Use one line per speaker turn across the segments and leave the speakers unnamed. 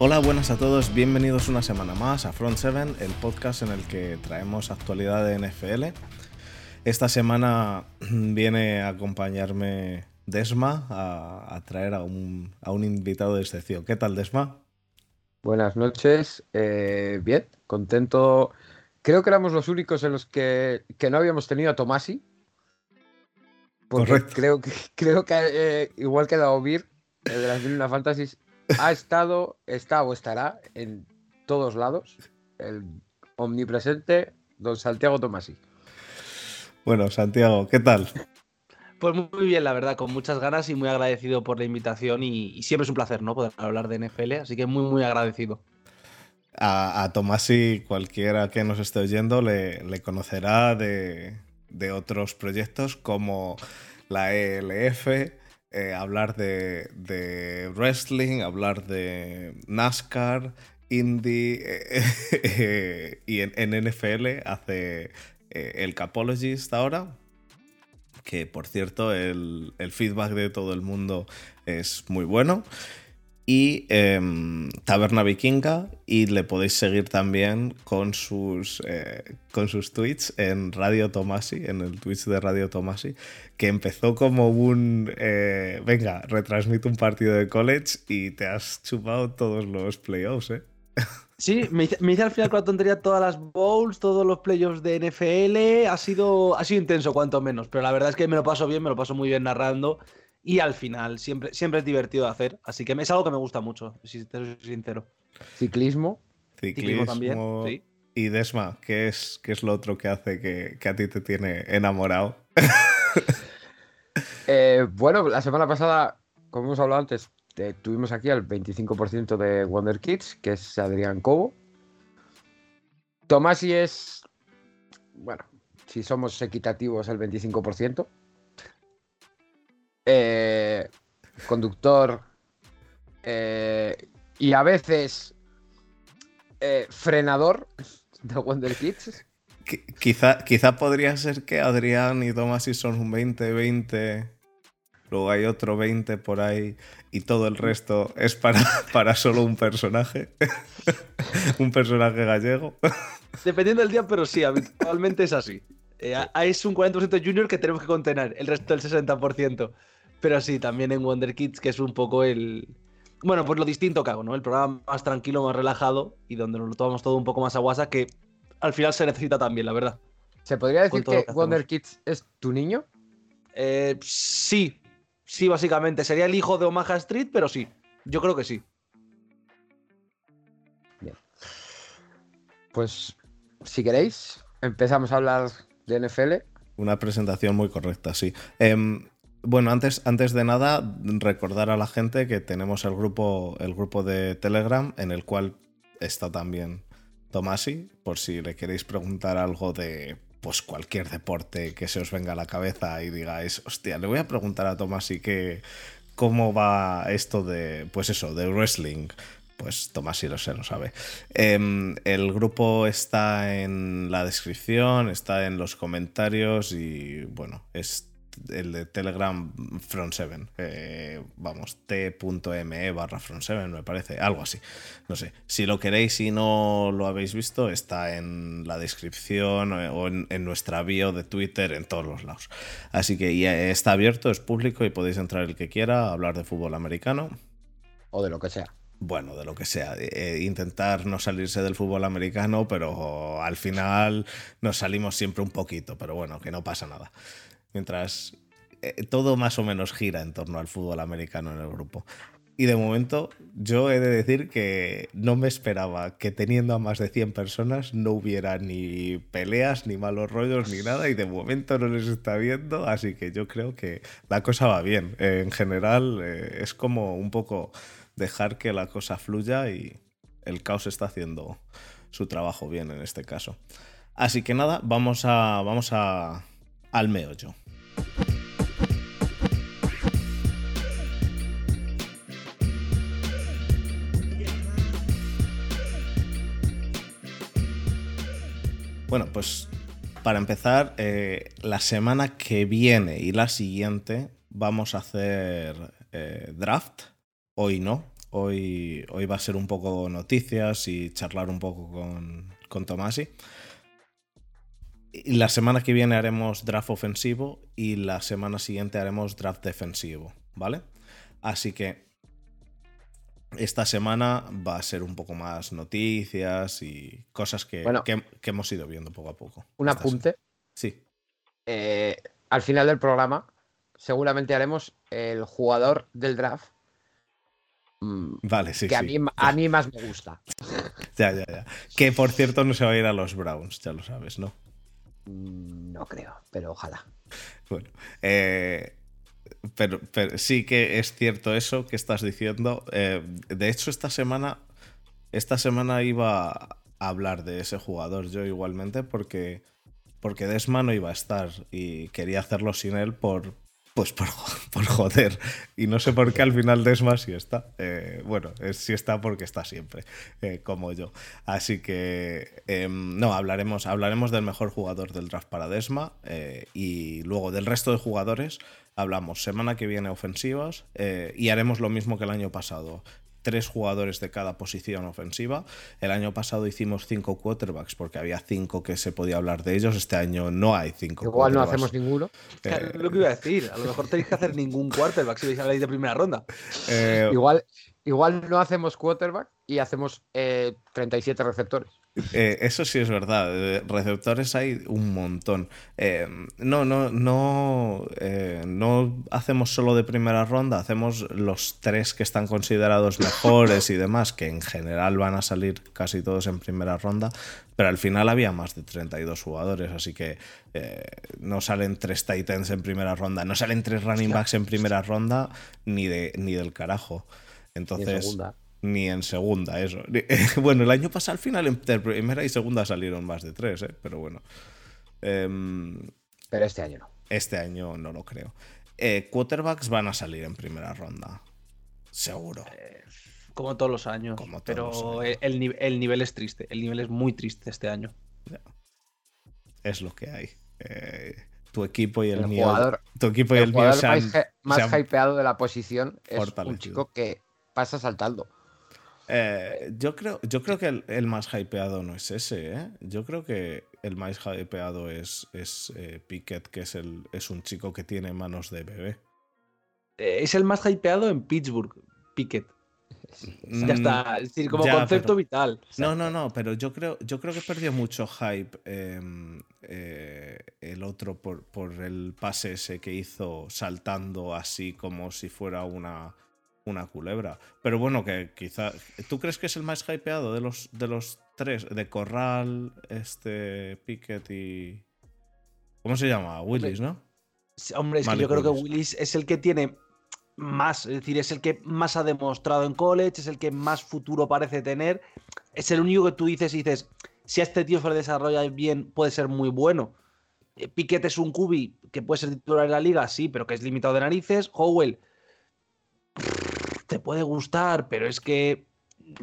Hola, buenas a todos, bienvenidos una semana más a Front 7, el podcast en el que traemos actualidad de NFL. Esta semana viene a acompañarme Desma a, traer a un, invitado de excepción. ¿Qué tal, Desma?
Buenas noches, eh, bien, contento. Creo que éramos los únicos en los que, no habíamos tenido a Tomasi. Correcto. Creo que, creo que eh, igual que Daovir, el de las Mil Fantasies, ha estado, está o estará en todos lados el omnipresente don Santiago Tomasi.
Bueno, Santiago, ¿qué tal?
Pues muy bien, la verdad, con muchas ganas y muy agradecido por la invitación y, siempre es un placer, ¿no? Poder hablar de NFL, así que muy, muy agradecido.
A, Tomasi, cualquiera que nos esté oyendo, le, conocerá de, de otros proyectos como la ELF, eh, hablar de, wrestling, hablar de NASCAR, indie eh, y en, NFL hace eh, el Capologist ahora, que por cierto el, el, feedback de todo el mundo es muy bueno y em, Taberna Vikinga y le podéis seguir también con sus, eh, con sus tweets en Radio Tomasi, en el Twitch de Radio Tomasi, que empezó como un, eh, venga, retransmite un partido de college y te has chupado todos los playoffs, ¿eh?
Sí, me hice, al final con la tontería todas las bowls, todos los playoffs de NFL. Ha sido, ha sido intenso, cuanto menos. Pero la verdad es que me lo paso bien, me lo paso muy bien narrando y al final siempre, siempre es divertido de hacer. Así que es algo que me gusta mucho, si te soy sincero.
Ciclismo.
Ciclismo, también. Y Desma, ¿qué es, qué es lo otro que hace que, a ti te tiene enamorado?
Eh, bueno, la semana pasada, como hemos hablado antes, tuvimos aquí al 25% de Wonder Kids, que es Adrián Cobo. Tomasi es, bueno, si somos equitativos, el 25%. Eh, conductor eh, y a veces eh, frenador de Wonder Kids.
Quizá, quizá podría ser que Adrián y Tomasi son un 20-20, luego hay otro 20 por ahí y todo el resto es para, para solo un personaje, un personaje gallego.
Dependiendo del día, pero sí, habitualmente es así. es un 40% junior que tenemos que contener, el resto del 60%. Pero sí, también en Wonder Kids, que es un poco el. Bueno, pues lo distinto que hago, ¿no? El programa más tranquilo, más relajado y donde nos lo tomamos todo un poco más a guasa, que al final se necesita también, la verdad.
¿Se podría decir que, Wonder Kids es tu niño?
Eh, sí, sí, básicamente. Sería el hijo de Omaha Street, pero sí. Yo creo que sí.
Bien. Pues, si queréis, empezamos a hablar de NFL.
Una presentación muy correcta, sí. Em, bueno, antes, antes de nada, recordar a la gente que tenemos el grupo, el grupo de Telegram en el cual está también Tomasi, por si le queréis preguntar algo de pues cualquier deporte que se os venga a la cabeza y digáis, hostia, le voy a preguntar a Tomasi que cómo va esto de, pues eso, de wrestling. Pues Tomasi lo sé, lo sabe. Em, el grupo está en la descripción, está en los comentarios y bueno, es el de Telegram Front 7. Eh, vamos, t.me barra Front 7, me parece, algo así. No sé, si lo queréis y no lo habéis visto, está en la descripción eh, o en, nuestra bio de Twitter, en todos los lados. Así que ya está abierto, es público y podéis entrar el que quiera, hablar de fútbol americano.
O de lo que sea
bueno, de lo que sea, eh, intentar no salirse del fútbol americano, pero al final nos salimos siempre un poquito, pero bueno, que no pasa nada mientras eh, todo más o menos gira en torno al fútbol americano en el grupo. Y de momento yo he de decir que no me esperaba que teniendo a más de 100 personas no hubiera ni peleas, ni malos rollos, ni nada. Y de momento no les está viendo, así que yo creo que la cosa va bien. en general eh, es como un poco dejar que la cosa fluya y el caos está haciendo su trabajo bien en este caso. Así que nada, vamos a, vamos a, al meollo. Bueno, pues para empezar, eh, la semana que viene y la siguiente vamos a hacer eh, draft. Hoy no, Hoy, hoy va a ser un poco noticias y charlar un poco con, con Tomasi. Y la semana que viene haremos draft ofensivo y la semana siguiente haremos draft defensivo, ¿vale? Así que esta semana va a ser un poco más noticias y cosas que,
Bueno.
que- que hemos ido viendo poco a poco.
Un apunte.
Sí.
eh, al final del programa, seguramente haremos el jugador del draft. mm,
Vale, sí,
que a,
sí.
mí, a mí más me gusta.
Ya, ya, ya. Que por cierto no se va a ir a los Browns, ya lo sabes, ¿no?
Mm, No creo, pero ojalá.
Bueno, eh, pero, sí que es cierto eso que estás diciendo. Eh, de hecho, esta semana, esta semana iba a hablar de ese jugador yo igualmente porque, porque Desma no iba a estar y quería hacerlo sin él por, pues por, por joder. Y no sé por qué al final Desma sí está. Eh, bueno, sí está porque está siempre, eh, como yo. Así que em, no, hablaremos, hablaremos del mejor jugador del draft para Desma eh, y luego del resto de jugadores hablamos semana que viene ofensivas y haremos lo mismo que el año pasado. Tres jugadores de cada posición ofensiva. El año pasado hicimos cinco quarterbacks porque había cinco que se podía hablar de ellos. Este año no hay cinco
Igual no hacemos ninguno.
Eh,
lo que iba a decir. A lo mejor tenéis que hacer ningún quarterback si vais a hablar de primera ronda.
eh,
Igual, igual no hacemos quarterback y hacemos eh, 37 receptores.
Eh, eso sí es verdad. Receptores hay un montón. Eh, no, no, no, eh, no hacemos solo de primera ronda, hacemos los tres que están considerados mejores y demás, que en general van a salir casi todos en primera ronda, pero al final había más de 32 jugadores, así que no salen tres Titans en primera ronda, no salen tres running backs en primera ronda, ni, de, ni del carajo.
En
Entonces,
segunda.
Ni en segunda, eso. Bueno, el año pasado al final entre primera y segunda salieron más de tres, ¿eh? pero bueno. Em,
Pero este año no.
este año no lo creo. Eh, quarterbacks van a salir en primera ronda. Seguro.
Como todos los años.
Como todos
pero
los años.
el, el ni- el nivel es triste. El nivel es muy triste este año.
Es lo que hay. Eh, tu equipo y el,
El
mío.
jugador-
tu equipo y el,
El
mío
jugador
se han,
más, hy- más
se han-
hypeado de la posición es un chico que pasa saltando.
Eh, yo, creo, yo creo que el, el más hypeado no es ese, ¿eh? Yo creo que el más hypeado es, es eh, Pickett, que es, el, es un chico que tiene manos de bebé.
Eh, Es el más hypeado en Pittsburgh, Pickett.
Mm,
Ya está. Es decir, como
ya,
concepto
pero-
vital.
No, no, no, pero yo creo, yo creo que perdió mucho hype em, eh, el otro por, por el pase ese que hizo saltando así como si fuera una, una culebra. Pero bueno, que quizá. ¿Tú crees que es el más hypeado de los, de los tres? De Corral, este, Pickett y. ¿Cómo se llama? Willis, ¿no?
Hombre, es que yo creo que
Willis.
Willis es el que tiene más, es decir, es el que más ha demostrado en college, es el que más futuro parece tener. Es el único que tú dices y dices, si a este tío se le desarrolla bien, puede ser muy bueno. Eh, Piquet es un cubi que puede ser titular en la liga, sí, pero que es limitado de narices. Howell te puede gustar, pero es que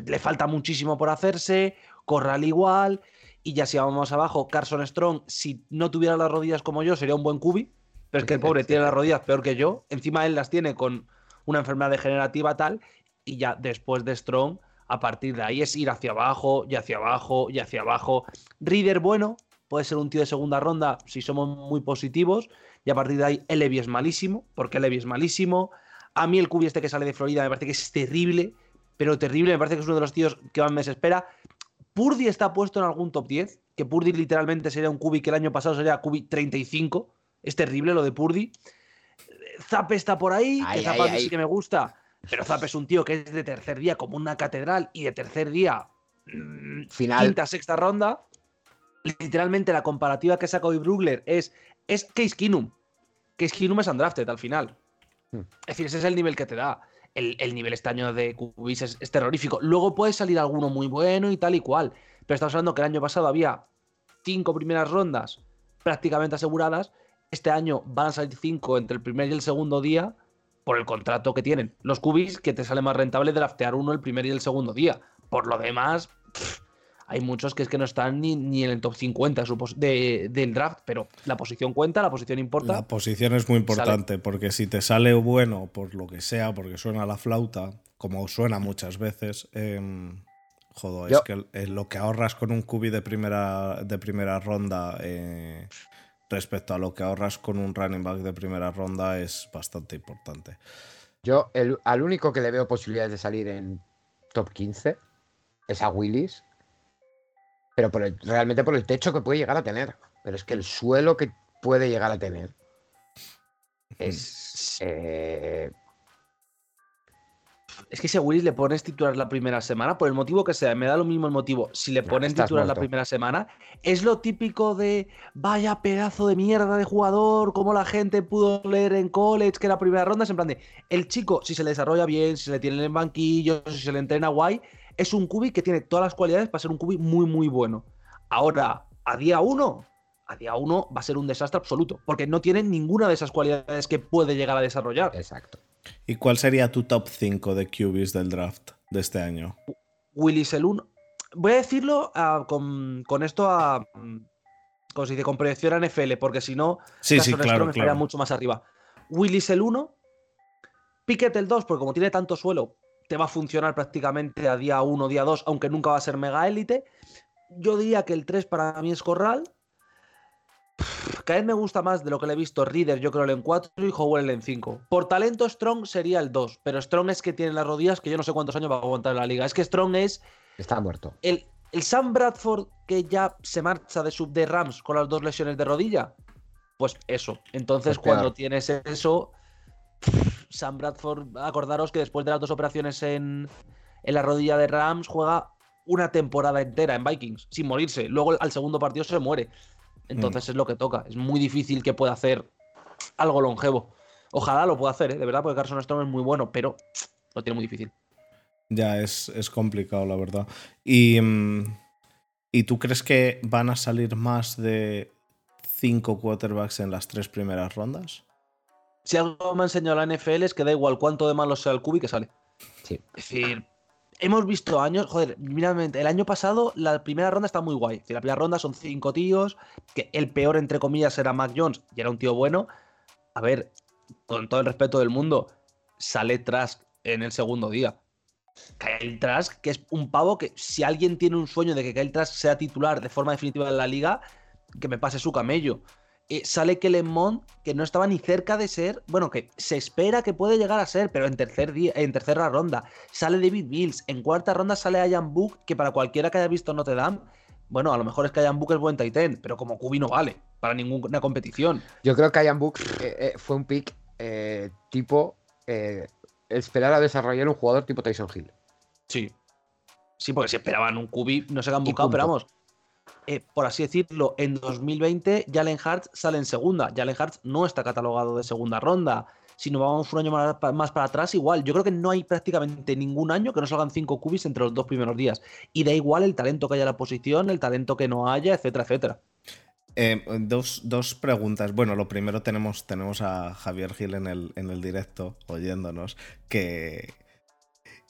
le falta muchísimo por hacerse. Corral igual. Y ya si vamos abajo, Carson Strong, si no tuviera las rodillas como yo, sería un buen cubi. Pero es que el pobre tiene las rodillas peor que yo. Encima él las tiene con una enfermedad degenerativa tal. Y ya después de Strong, a partir de ahí es ir hacia abajo y hacia abajo y hacia abajo. Reader, bueno, puede ser un tío de segunda ronda si somos muy positivos. Y a partir de ahí, Elevi es malísimo, porque Elevi es malísimo. A mí el cubi este que sale de Florida me parece que es terrible, pero terrible. Me parece que es uno de los tíos que más me desespera. Purdy está puesto en algún top 10, que Purdy literalmente sería un cubi que el año pasado sería cubi 35. Es terrible lo de Purdy. Zape está por ahí,
Ay,
que a mí
ay.
sí que me gusta. Pero Zape es un tío que es de tercer día como una catedral y de tercer día mm,
Final.
quinta, sexta ronda. Literalmente la comparativa que saca hoy Brugler es, es Case Keenum. Case Keenum es undrafted al final.
Hmm.
Es decir, ese es el nivel que te da. El, el nivel este año de QBs es, terrorífico. Luego puede salir alguno muy bueno y tal y cual. Pero estamos hablando que el año pasado había cinco primeras rondas prácticamente aseguradas. Este año van a salir cinco entre el primer y el segundo día por el contrato que tienen. Los QBs que te sale más rentable draftear uno el primer y el segundo día. Por lo demás, hay muchos que es que no están ni, ni en el top 50 de, del draft, pero la posición cuenta, la posición importa.
La posición es muy importante, porque si te sale bueno, por lo que sea, porque suena la flauta, como suena muchas veces, eh, jodo, es que eh, lo que ahorras con un cubi de primera, de primera ronda eh, respecto a lo que ahorras con un running back de primera ronda es bastante importante.
Yo, el, al único que le veo posibilidades de salir en top 15 es a Willis, pero por realmente por el techo que puede llegar a tener. Pero es que el suelo que puede llegar a tener es. Eh,
es que si a Willis le pones titular la primera semana, por el motivo que sea, me da lo mismo el motivo. Si le pones titular la primera semana, es lo típico de vaya pedazo de mierda de jugador, como la gente pudo leer en college que la primera ronda es en plan de el chico, si se le desarrolla bien, si se le tiene en el banquillo, si se le entrena guay, es un cubi que tiene todas las cualidades para ser un cubi muy, muy bueno. Ahora, a día uno, a día uno va a ser un desastre absoluto, porque no tiene ninguna de esas cualidades que puede llegar a desarrollar.
Exacto.
¿Y cuál sería tu top 5 de QBs del draft de este año?
Willis el 1. Voy a decirlo ah, con, esto a. Como se dice, con proyección a NFL, porque si no,
sí, sí, claro, estaría
mucho más arriba. Willis el 1. Pickett el 2, porque como tiene tanto suelo, te va a funcionar prácticamente a día 1, día 2, aunque nunca va a ser mega élite. Yo diría que el 3 para mí es Corral. Cada vez me gusta más de lo que le he visto Reader, yo creo el en 4 y Howell en 5. Por talento, Strong sería el 2, pero Strong es que tiene las rodillas que yo no sé cuántos años va a aguantar en la liga. Es que Strong es.
Está muerto.
El, el Sam Bradford que ya se marcha de sub de Rams con las dos lesiones de rodilla. Pues eso. Entonces, pues cuando tienes eso, Sam Bradford, acordaros que después de las dos operaciones en, la rodilla de Rams, juega una temporada entera en Vikings, sin morirse. Luego al segundo partido se muere. Entonces mm. es lo que toca. Es muy difícil que pueda hacer algo longevo. Ojalá lo pueda hacer, ¿eh? de verdad, porque Carson Strong es muy bueno, pero lo tiene muy difícil.
Ya, es, complicado, la verdad. Y, mm, ¿Y tú crees que van a salir más de cinco quarterbacks en las tres primeras rondas?
Si algo me ha enseñado la NFL es que da igual cuánto de malo sea el cubi que sale.
Sí.
Es decir, hemos visto años, joder, mira, el año pasado la primera ronda está muy guay. La primera ronda son cinco tíos, que el peor entre comillas era Mac Jones y era un tío bueno. A ver, con todo el respeto del mundo, sale Trask en el segundo día. Kyle Trask, que es un pavo que si alguien tiene un sueño de que Kyle Trask sea titular de forma definitiva en la liga, que me pase su camello. Eh, sale Kellen Mond, que no estaba ni cerca de ser, bueno, que se espera que puede llegar a ser, pero en, tercer día, en tercera ronda. Sale David Mills, en cuarta ronda sale Ian Book, que para cualquiera que haya visto Notre Dame, bueno, a lo mejor es que Ian Book es buen Titan, pero como Kubi no vale para ninguna competición.
Yo creo que Ian Book eh, eh, fue un pick tipo esperar a desarrollar un jugador tipo Tyson Hill.
Sí. Sí, porque si esperaban un Kubi, no se han buscado, pero vamos, eh, por así decirlo, en 2020 Jalen Hurts sale en segunda. Jalen Hurts no está catalogado de segunda ronda. Si nos vamos un año más, para atrás, igual. Yo creo que no hay prácticamente ningún año que no salgan cinco cubis entre los dos primeros días. Y da igual el talento que haya en la posición, el talento que no haya, etcétera, etcétera.
Eh, dos, dos, preguntas. Bueno, lo primero tenemos, tenemos a Javier Gil en el, en el directo oyéndonos que,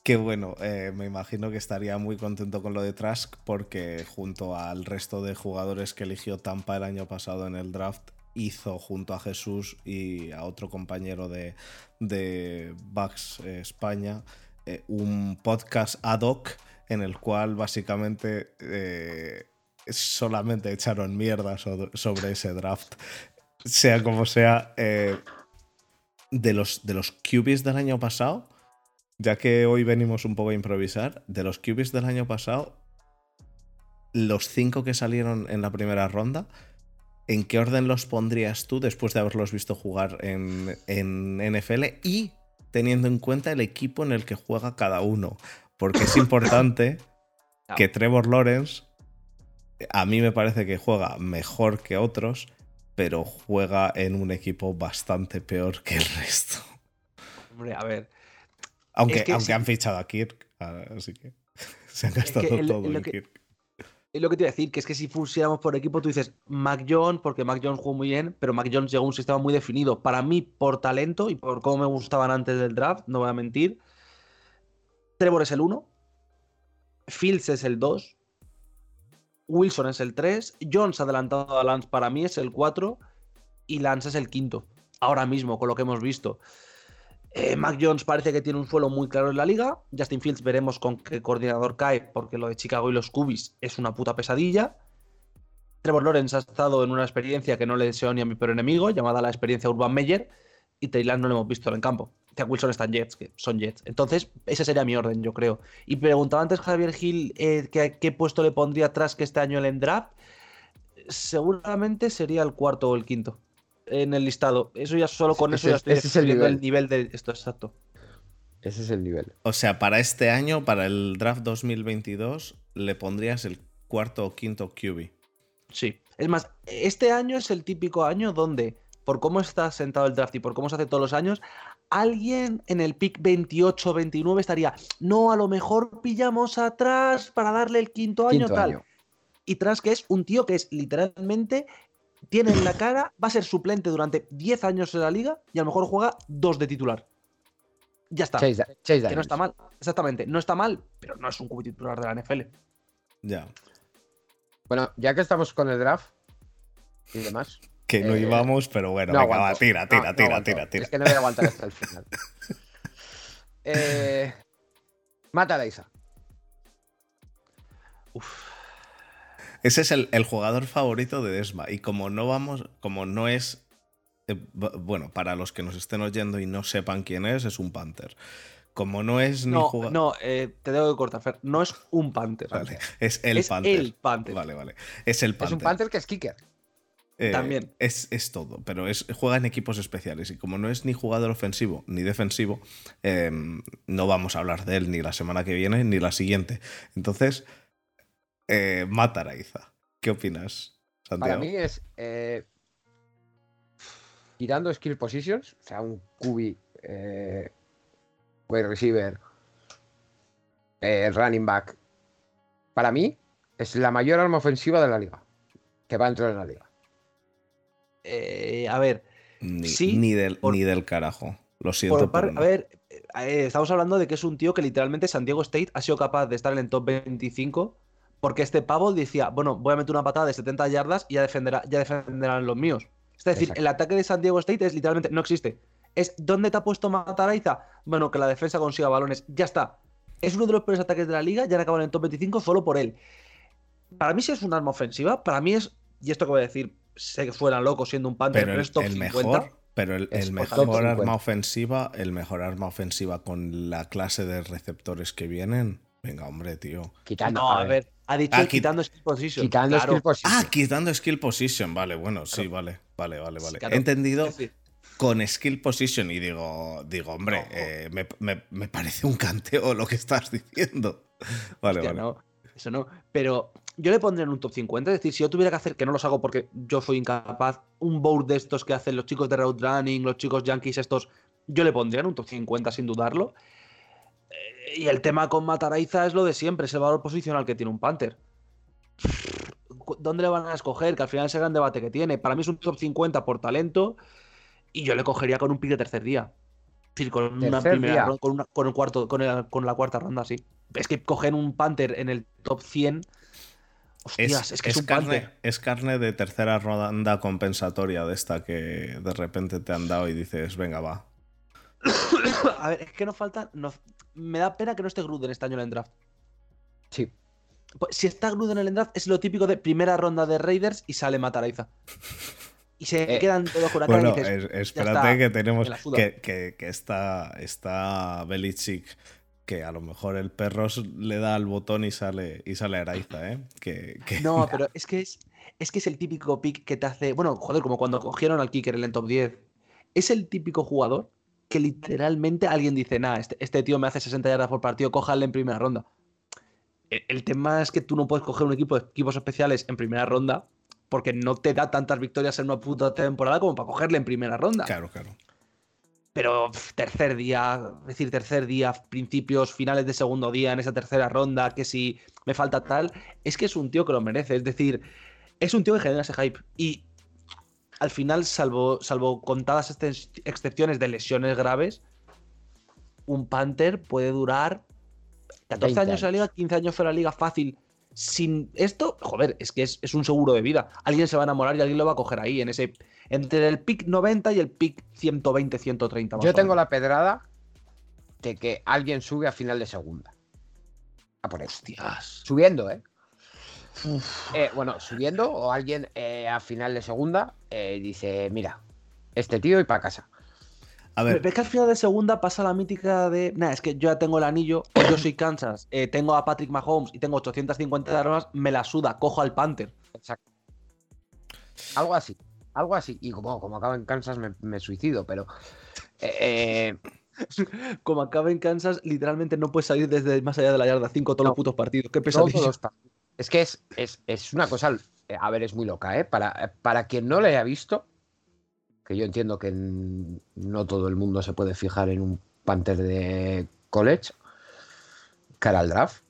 que bueno, eh, me imagino que estaría muy contento con lo de Trask porque junto al resto de jugadores que eligió Tampa el año pasado en el draft, hizo junto a Jesús y a otro compañero de, de Bucks eh, España eh, un podcast ad hoc en el cual básicamente solamente echaron mierda sobre, ese draft. Sea como sea, de, los, de los QBs del año pasado ya que hoy venimos un poco a improvisar, de los QBs del año pasado, los cinco que salieron en la primera ronda, ¿en qué orden los pondrías tú después de haberlos visto jugar en, en NFL y teniendo en cuenta el equipo en el que juega cada uno? Porque es importante que Trevor Lawrence, a mí me parece que juega mejor que otros, pero juega en un equipo bastante peor que el resto.
Hombre, a ver,
aunque, aunque han fichado a Kirk, así que se han gastado todo en Kirk.
Es lo que te iba a decir, que es que si fusiéramos por equipo, tú dices Mac Jones, porque Mac Jones jugó muy bien, pero Mac Jones llegó a un sistema muy definido. Para mí, por talento y por cómo me gustaban antes del draft, no voy a mentir. Trevor es el 1, Fields es el 2, Wilson es el 3, Jones adelantado a Lance para mí es el 4 y Lance es el quinto. Ahora mismo, con lo que hemos visto. Eh, Mac Jones parece que tiene un suelo muy claro en la liga. Justin Fields veremos con qué coordinador cae, porque lo de Chicago y los Cubis es una puta pesadilla. Trevor Lawrence ha estado en una experiencia que no le deseo ni a mi peor enemigo, llamada la experiencia Urban Meyer, y Taylor no lo hemos visto en campo. Zach Wilson está en Jets, que son Jets. Entonces, ese sería mi orden, yo creo. Y preguntaba antes Javier Gil eh, qué puesto le pondría atrás que este año el draft. Seguramente sería el cuarto o el quinto en el listado. Eso ya solo con eso ya estoy
ese es el nivel.
el nivel de esto, exacto.
Ese es el nivel.
O sea, para este año, para el draft 2022, le pondrías el cuarto o quinto QB.
Sí. Es más, este año es el típico año donde, por cómo está sentado el draft y por cómo se hace todos los años, alguien en el pick 28 29 estaría, no, a lo mejor pillamos atrás para darle el quinto año tal. Y tras que es un tío que es literalmente tiene en la cara, va a ser suplente durante 10 años en la liga y a lo mejor juega dos de titular. Ya está. que no está mal. Exactamente. No está mal, pero no es un cubo titular de la NFL.
Ya.
Bueno, ya que estamos con el draft y demás.
Que no eh, íbamos, pero bueno, venga, va, tira, tira, tira, tira, tira.
Es que no voy a aguantar hasta el final. eh, mata a Isa.
Uf. Ese es el, jugador favorito de Desma. Y como no vamos, como no es. Eh, bueno, para los que nos estén oyendo y no sepan quién es, es un Panther. Como no es
ni jugador. No, eh, te debo de cortar, Fer. No es un Panther.
Vale, es el
es
Panther.
El Panther.
Vale, vale. Es el Panther.
Es un Panther que es kicker.
Eh,
También.
Es, todo, pero es, juega en equipos especiales y como no es ni jugador ofensivo ni defensivo, no vamos a hablar de él ni la semana que viene ni la siguiente. Entonces, eh, Mataraiza. ¿Qué opinas, Santiago?
Para mí es eh, tirando skill positions, o sea, un QB, eh, wide receiver, eh, running back. Para mí es la mayor arma ofensiva de la liga, que va a entrar en la liga.
Eh, a ver,
ni,
sí,
ni, del, ni del carajo. Lo siento.
Por, a ver, estamos hablando de que es un tío que literalmente San Diego State ha sido capaz de estar en el top 25 porque este pavo decía, bueno, voy a meter una patada de 70 yardas y ya, defenderá, ya defenderán los míos. Es decir, el ataque de San Diego State es literalmente, no existe. Es, ¿dónde te ha puesto Mataraiza? Bueno, que la defensa consiga balones. Ya está. Es uno de los peores ataques de la liga, ya han acabado en el top 25 solo por él. Para mí sí es un arma ofensiva, para mí es, y esto que voy a decir, sé que fuera loco siendo un Panther, pero, es top el mejor,
pero el, el mejor arma ofensiva, el mejor arma ofensiva con la clase de receptores que vienen, venga, hombre, tío.
Quitando, no, a ver, ha dicho ah, quitando skill position.
Quitando skill position.
Ah, quitando skill position. Vale, bueno, sí, vale, vale, vale, vale. He entendido con skill position y digo, digo, hombre, eh, me, parece un canteo lo que estás diciendo. Vale, vale.
No, eso no. Pero yo le pondría en un top 50. Es decir, si yo tuviera que hacer, que no los hago porque yo soy incapaz, un board de estos que hacen los chicos de road running, los chicos yankees estos, yo le pondría en un top 50 sin dudarlo. Y el tema con Mataraiza es lo de siempre, es el valor posicional que tiene un Panther. ¿Dónde le van a escoger? Que al final es el gran debate que tiene. Para mí es un top 50 por talento y yo le cogería con un pick de tercer día. Es decir, con una primera con, con, un cuarto, con, con, la cuarta ronda, sí. Es que coger un Panther en el top 100. Hostias, es, que es, un
carne, es carne de tercera ronda compensatoria de esta que de repente te han dado y dices, venga, va.
A ver, es que nos falta me da pena que no esté Gruden este año en el draft.
Sí.
Pues, si está Gruden en el draft, es lo típico de primera ronda de Raiders y sale Mataraiza. Y se eh, quedan todos con la
bueno, y dices, espérate que tenemos que, que, está, está Belichick que a lo mejor el perro le da al botón y sale y sale Araiza, ¿eh? Que,
No, pero es que es, es que es el típico pick que te hace. Bueno, joder, como cuando cogieron al kicker en el top 10. Es el típico jugador que literalmente alguien dice, nah, este, este, tío me hace 60 yardas por partido, cójale en primera ronda. E, el, tema es que tú no puedes coger un equipo de equipos especiales en primera ronda porque no te da tantas victorias en una puta temporada como para cogerle en primera ronda.
Claro, claro.
Pero tercer día, es decir, tercer día, principios, finales de segundo día en esa tercera ronda, que si me falta tal, es que es un tío que lo merece. Es decir, es un tío que genera ese hype. Y al final, salvo, salvo contadas excepciones de lesiones graves, un Panther puede durar 14 años en la liga, 15 años fuera de la liga fácil, sin esto, joder, es que es, es, un seguro de vida. Alguien se va a enamorar y alguien lo va a coger ahí, en ese. Entre el pick 90 y el pick 120, 130.
Yo tengo la pedrada de que alguien sube a final de segunda. A por Hostias. Subiendo, ¿eh? Eh bueno, subiendo o alguien eh, a final de segunda eh, dice, mira, este tío y para casa.
A ver. ¿Ves que al final de segunda pasa la mítica de. Nah, es que yo ya tengo el anillo, yo soy Kansas, eh, tengo a Patrick Mahomes y tengo 850 de armas, me la suda, cojo al Panther. Exacto.
Algo así, algo así. Y como, como acaba en Kansas, me, suicido, pero. Eh,
como acaba en Kansas, literalmente no puedes salir desde más allá de la yarda 5 todos los putos partidos. Qué pesadilla.
Es que es, es, es, una cosa. Eh, a ver, es muy loca, ¿eh? Para, para quien no lo haya visto, que yo entiendo que no todo el mundo se puede fijar en un Panther de college cara al draft.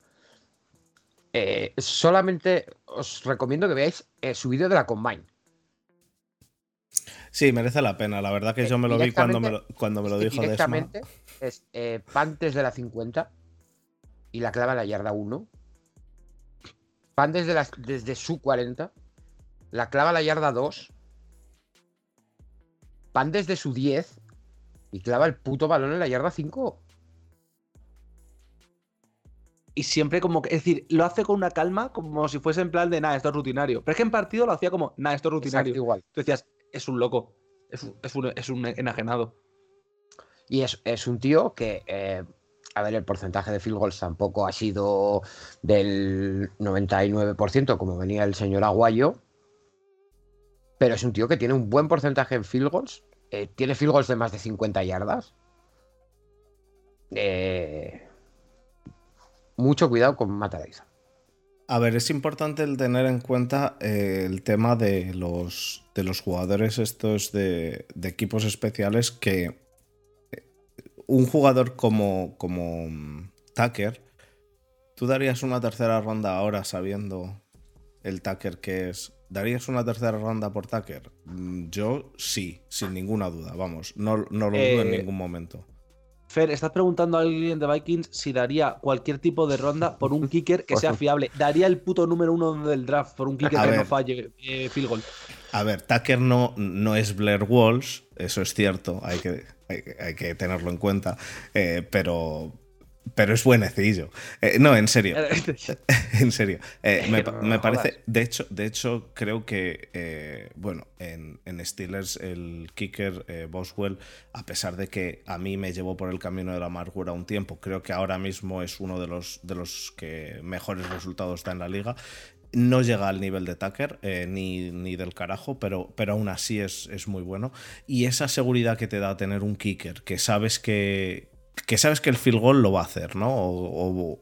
Eh, solamente os recomiendo que veáis eh, su vídeo de la Combine.
Sí, merece la pena. La verdad que eh, yo me lo vi cuando me lo, cuando me lo dijo
Directamente es Pantes de la 50 y la clava en la yarda 1. Pan desde, desde su 40, la clava la yarda 2 van desde su 10 y clava el puto balón en la yarda 5.
Y siempre como que, es decir, lo hace con una calma, como si fuese en plan de, nada, esto es rutinario. Pero es que en partido lo hacía como, nada, esto es rutinario. igual. Tú decías, es un loco, es un, enajenado.
Y es, un tío que, eh, a ver, el porcentaje de field goals tampoco ha sido del 99%, como venía el señor Aguayo, pero es un tío que tiene un buen porcentaje en field goals. Eh, tiene field goals de más de 50 yardas. Eh, mucho cuidado con Matariza.
A ver, es importante el tener en cuenta eh, el tema de los, de los jugadores estos de, equipos especiales que un jugador como, como mm, Tucker, tú darías una tercera ronda ahora sabiendo el Tucker que es ¿Darías una tercera ronda por Tucker? Mm, yo sí, sin ninguna duda, vamos, no, no lo dudo en eh, ningún momento.
Fer, estás preguntando a alguien de Vikings si daría cualquier tipo de ronda por un kicker que sea fiable. Daría el puto número uno del draft por un kicker que no falle eh, field goal.
A ver, Tucker no, no es Blair Walsh, eso es cierto, hay que, hay, que tenerlo en cuenta, eh, pero, pero es buenecillo. Eh, no, en serio. en serio. Eh, me, parece. De hecho, de hecho, creo que. Eh, bueno, en, Steelers, el kicker Boswell, a pesar de que a mí me llevó por el camino de la amargura un tiempo, creo que ahora mismo es uno de los, de los que mejores resultados da en la liga. No llega al nivel de Tucker, ni, ni, del carajo, pero, pero aún así es, es muy bueno. Y esa seguridad que te da tener un kicker, que sabes que, que sabes que el field goal lo va a hacer, ¿no? O,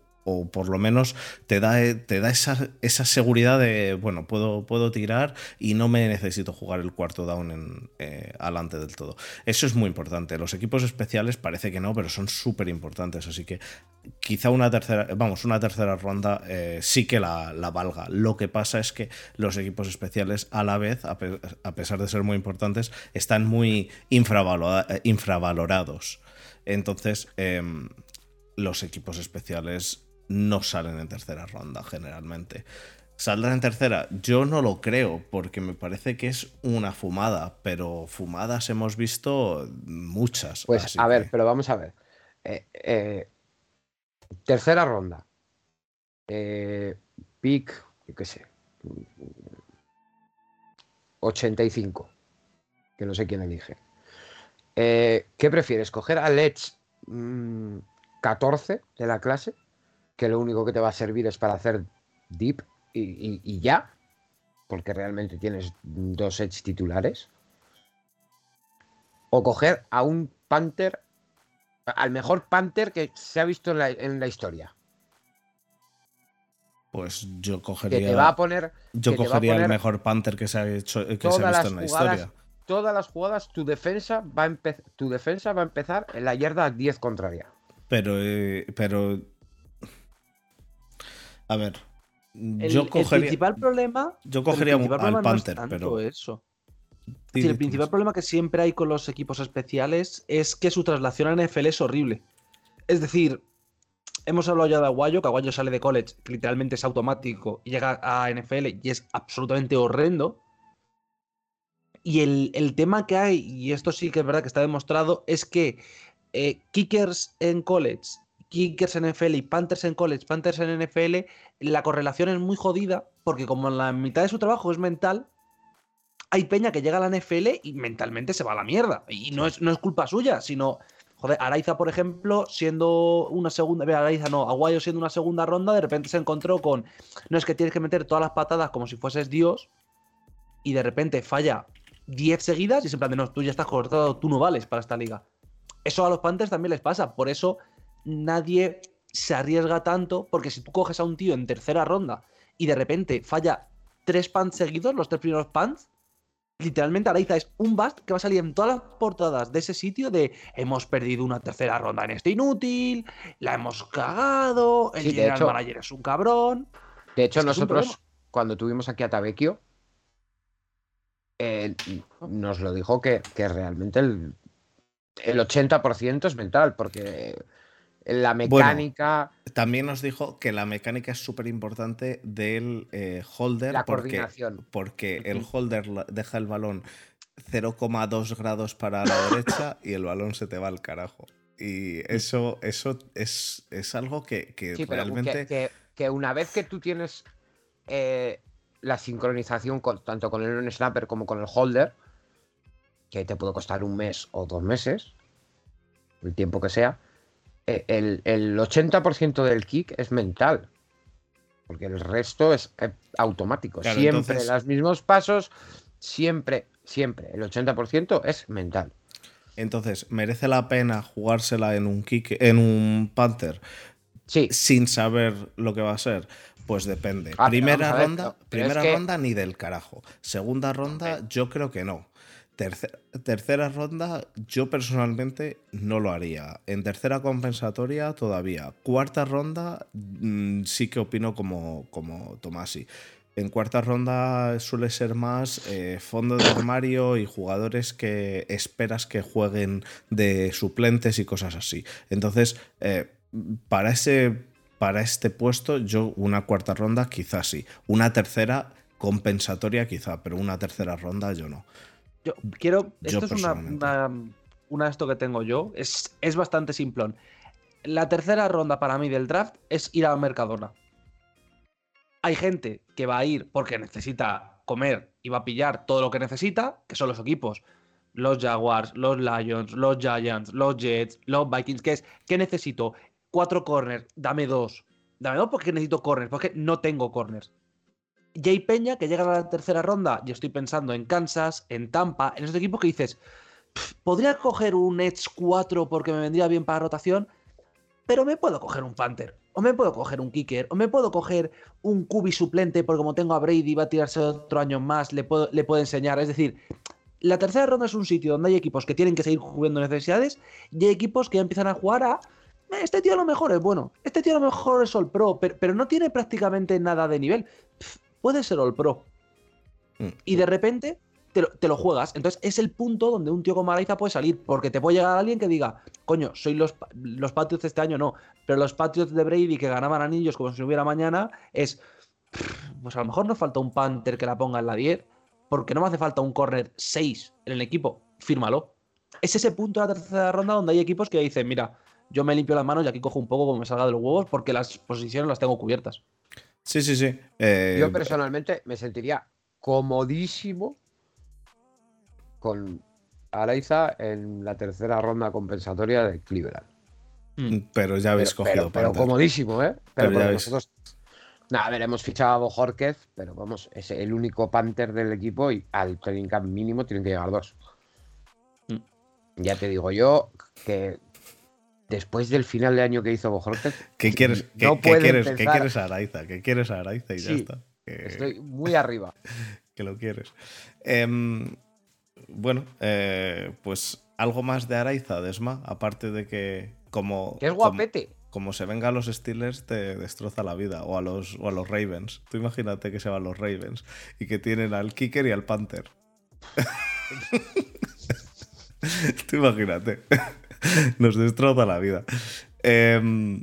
por lo menos te da, te da esa, esa, seguridad de, bueno, puedo, puedo tirar y no me necesito jugar el cuarto down en, eh, alante del todo. Eso es muy importante. Los equipos especiales parece que no, pero son súper importantes. Así que quizá una tercera, vamos, una tercera ronda eh, sí que la, valga. Lo que pasa es que los equipos especiales a la vez, a, pesar de ser muy importantes, están muy infravalorados. Entonces, em, los equipos especiales no salen en tercera ronda generalmente. ¿Saldrán en tercera? Yo no lo creo, porque me parece que es una fumada, pero fumadas hemos visto muchas.
Pues a ver, pero vamos a ver. Eh, eh, tercera ronda. Eh, pick, yo qué sé. 85. Que no sé quién elige. Eh, ¿Qué prefieres? ¿Coger a Let's 14 de la clase? Que lo único que te va a servir es para hacer deep y, ya. Porque realmente tienes dos edge titulares. O coger a un Panther. Al mejor Panther que se ha visto en la, historia.
Pues yo cogería.
Que te va a poner.
Yo cogería el mejor Panther que se ha, hecho, que se ha visto en la historia
todas las jugadas tu defensa va a, tu defensa va a empezar en la yarda 10 contraria.
Pero, eh, pero... A ver, yo cogería...
El principal problema...
Yo cogería al Panther, pero...
Eso. el principal problema que siempre hay con los equipos especiales es que su traslación a NFL es horrible. Es decir, hemos hablado ya de Aguayo, que Aguayo sale de college, que literalmente es automático y llega a NFL y es absolutamente horrendo. Y el, el tema que hay, y esto sí que es verdad que está demostrado, es que eh, kickers en college, kickers en NFL y Panthers en college, Panthers en NFL, la correlación es muy jodida porque como la mitad de su trabajo es mental, hay peña que llega a la NFL y mentalmente se va a la mierda. Y no es, no es culpa suya, sino Joder, Araiza, por ejemplo, siendo una segunda. Araiza no, Aguayo siendo una segunda ronda, de repente se encontró con. No es que tienes que meter todas las patadas como si fueses Dios. Y de repente falla 10 seguidas y es en plan de no, tú ya estás cortado, tú no vales para esta liga. Eso a los Panthers también les pasa. Por eso nadie se arriesga tanto. Porque si tú coges a un tío en tercera ronda y de repente falla tres pants seguidos, los tres primeros pants, literalmente Araiza es un bust que va a salir en todas las portadas de ese sitio de hemos perdido una tercera ronda en este inútil, la hemos cagado, el
Sí,
general
hecho-
manager es un cabrón.
De hecho,
Es que
nosotros, cuando tuvimos aquí a Tabecchio, eh, nos lo dijo que, que realmente el, el 80% es mental, porque la mecánica,
También nos dijo que la mecánica es súper importante del eh, holder
la
porque,
coordinación.
porque el holder deja el balón 0,2 grados para la derecha y el balón se te va al carajo. Y eso, eso es, es algo que, que
Sí, pero
realmente...
que, que- que una vez que tú tienes eh, la sincronización con- tanto con el snapper como con el holder, que te puede costar un mes o dos meses, el tiempo que sea, eh, el, el 80% del kick es mental. Porque el resto es eh, automático.
Claro,
siempre
entonces-
los mismos pasos, siempre, siempre. El 80% es mental.
Entonces, ¿merece la pena jugársela en un kick, en un Panther
Sí,
sin saber lo que va a ser? Pues depende.
Ah,
primera
ver,
ronda,
es
primera
que-
ronda ni del carajo. Segunda ronda, yo creo que no. Terce- tercera ronda, yo personalmente no lo haría. En tercera compensatoria todavía. Cuarta ronda, mm, sí que opino como, como Tomasi. En cuarta ronda suele ser más eh, fondo de armario y jugadores que esperas que jueguen de suplentes y cosas así. Entonces, eh, para ese para este puesto, yo una cuarta ronda quizás sí. Una tercera compensatoria quizá, pero una tercera ronda yo no.
Yo quiero.
Yo
Esto es una, una, una de esto que tengo yo. Es, es bastante simplón. La tercera ronda para mí del draft es ir a Mercadona. Hay gente que va a ir porque necesita comer y va a pillar todo lo que necesita, que son los equipos. Los Jaguars, los Lions, los Giants, los Jets, los Vikings, que es, ¿qué necesito? Cuatro corners, dame dos. Dame dos porque necesito corners, porque no tengo corners. Jay Peña, que llega a la tercera ronda, yo estoy pensando en Kansas, en Tampa, en esos equipos que dices, "Pff, podría coger un Edge 4 porque me vendría bien para rotación, pero me puedo coger un Panther, o me puedo coger un Kicker, o me puedo coger un Cubi suplente porque como tengo a Brady va a tirarse otro año más, le puedo, le puedo enseñar. Es decir, la tercera ronda es un sitio donde hay equipos que tienen que seguir cubriendo necesidades y hay equipos que ya empiezan a jugar a "Eh, este tío a lo mejor es bueno, este tío a lo mejor es All Pro, pero, pero no tiene prácticamente nada de nivel. Pff, puede ser All Pro.
Mm.
Y de repente te lo, te lo juegas. Entonces es el punto donde un tío como Araiza puede salir, porque te puede llegar alguien que diga, coño, soy los, los Patriots de este año, no, pero los Patriots de Brady que ganaban anillos como si hubiera mañana, es, pues a lo mejor nos falta un Panther que la ponga en la 10, porque no me hace falta un corner 6 en el equipo, fírmalo. Es ese punto de la tercera ronda donde hay equipos que dicen, mira, yo me limpio las manos y aquí cojo un poco como me salga de los huevos porque las posiciones las tengo cubiertas.
Sí, sí, sí. Eh,
Yo personalmente me sentiría comodísimo con Araiza en la tercera ronda compensatoria de Cleveland.
pero ya habéis
pero,
cogido
pero, pero comodísimo, ¿eh? Pero,
Pero ya
nosotros. Nada, a ver, hemos fichado a Bojorquez, pero vamos, es el único Panther del equipo y al training camp mínimo tienen que llegar dos.
Mm.
Ya te digo yo que después del final de año que hizo Bojorquez,
¿Qué quieres, qué,
no
qué quieres, qué
empezar-
quieres a Araiza? ¿Qué quieres a Araiza? Y ya está. Que,
estoy muy arriba.
que lo quieres. Em, bueno, eh, pues algo más de Araiza, Desma, aparte de que como,
Que es
como,
guapete.
como se venga a los Steelers te destroza la vida, o a los, o a los Ravens. Tú imagínate que se van los Ravens y que tienen al Kicker y al Panther. Tú imagínate. Nos destroza la vida. Em,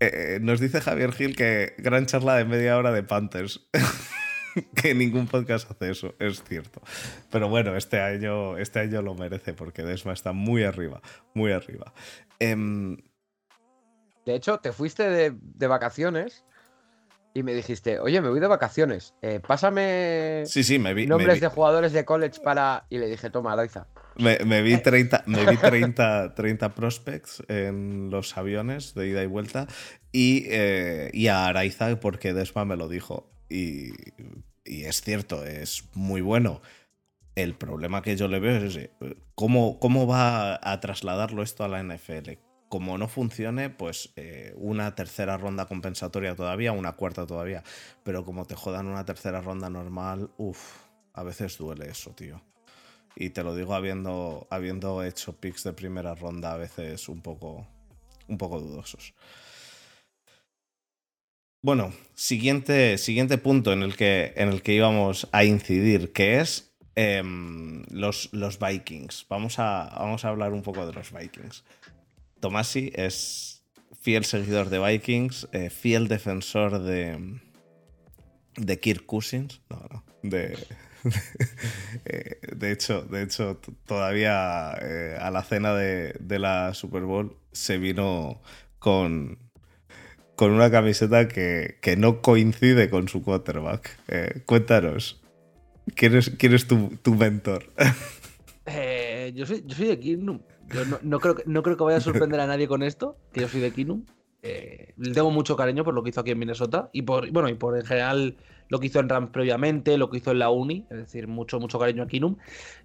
Eh, nos dice Javier Gil que gran charla de media hora de Panthers. que ningún podcast hace eso, es cierto. Pero bueno, este año, este año lo merece porque Desma está muy arriba, muy arriba. Em,
de hecho, te fuiste de, vacaciones y me dijiste, oye, me voy de vacaciones, eh, pásame
sí, sí, me vi,
nombres de jugadores de college para... Y le dije, toma, Araiza.
Me, vi 30, me vi 30, 30 prospects en los aviones de ida y vuelta y, eh, y a Araiza porque Desma me lo dijo. Y, y, es cierto, es muy bueno. El problema que yo le veo es ese. ¿Cómo, cómo va a trasladarlo esto a la NFL? Como no funcione, pues eh, una tercera ronda compensatoria todavía, una cuarta todavía. Pero como te jodan una tercera ronda normal, uff, a veces duele eso, tío. Y te lo digo habiendo, habiendo hecho picks de primera ronda a veces un poco, un poco dudosos. Bueno, siguiente, siguiente punto en el, que, en el que íbamos a incidir, que es em, los, los Vikings. Vamos a, vamos a hablar un poco de los Vikings. Tomasi es fiel seguidor de Vikings, eh, fiel defensor de, de Kirk Cousins. No, no, de, eh, de, hecho, de hecho, todavía eh, a la cena de, la Super Bowl se vino con, con una camiseta que, no coincide con su quarterback. cuéntanos, ¿quién es, tu, tu mentor?
yo, soy, yo soy de Kirk, no, creo, no creo que vaya a sorprender a nadie con esto, que yo soy de Kinum. Eh, le tengo mucho cariño por lo que hizo aquí en Minnesota y por, bueno, y por en general lo que hizo en Rams previamente, lo que hizo en la Uni, es decir, mucho, mucho cariño a Kinum.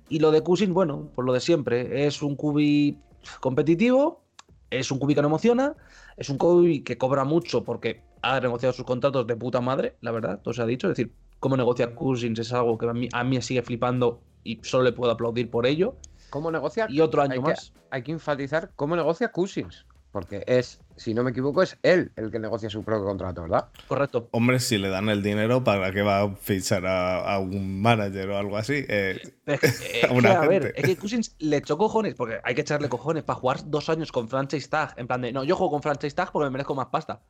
Y lo de Cousin, bueno, por lo de siempre, es un cubi competitivo, es un cubi que no emociona, es un cubi que cobra mucho porque ha negociado sus contratos de puta madre, la verdad, todo se ha dicho, es decir, cómo negocia Cousins es algo que a mí, a mí sigue flipando y solo le puedo aplaudir por ello.
¿Cómo negocia?
Y otro año más.
hay que enfatizar cómo negocia Cousins. Porque es, si no me equivoco, es él el que negocia su propio contrato, ¿verdad?
Correcto.
Hombre, si le dan el dinero, ¿para qué va a fichar a, un manager o algo así? Eh,
a, ver, es que Cousins le echó cojones, porque hay que echarle cojones para jugar dos años con franchise tag. En plan de, no, yo juego con franchise tag porque me merezco más pasta.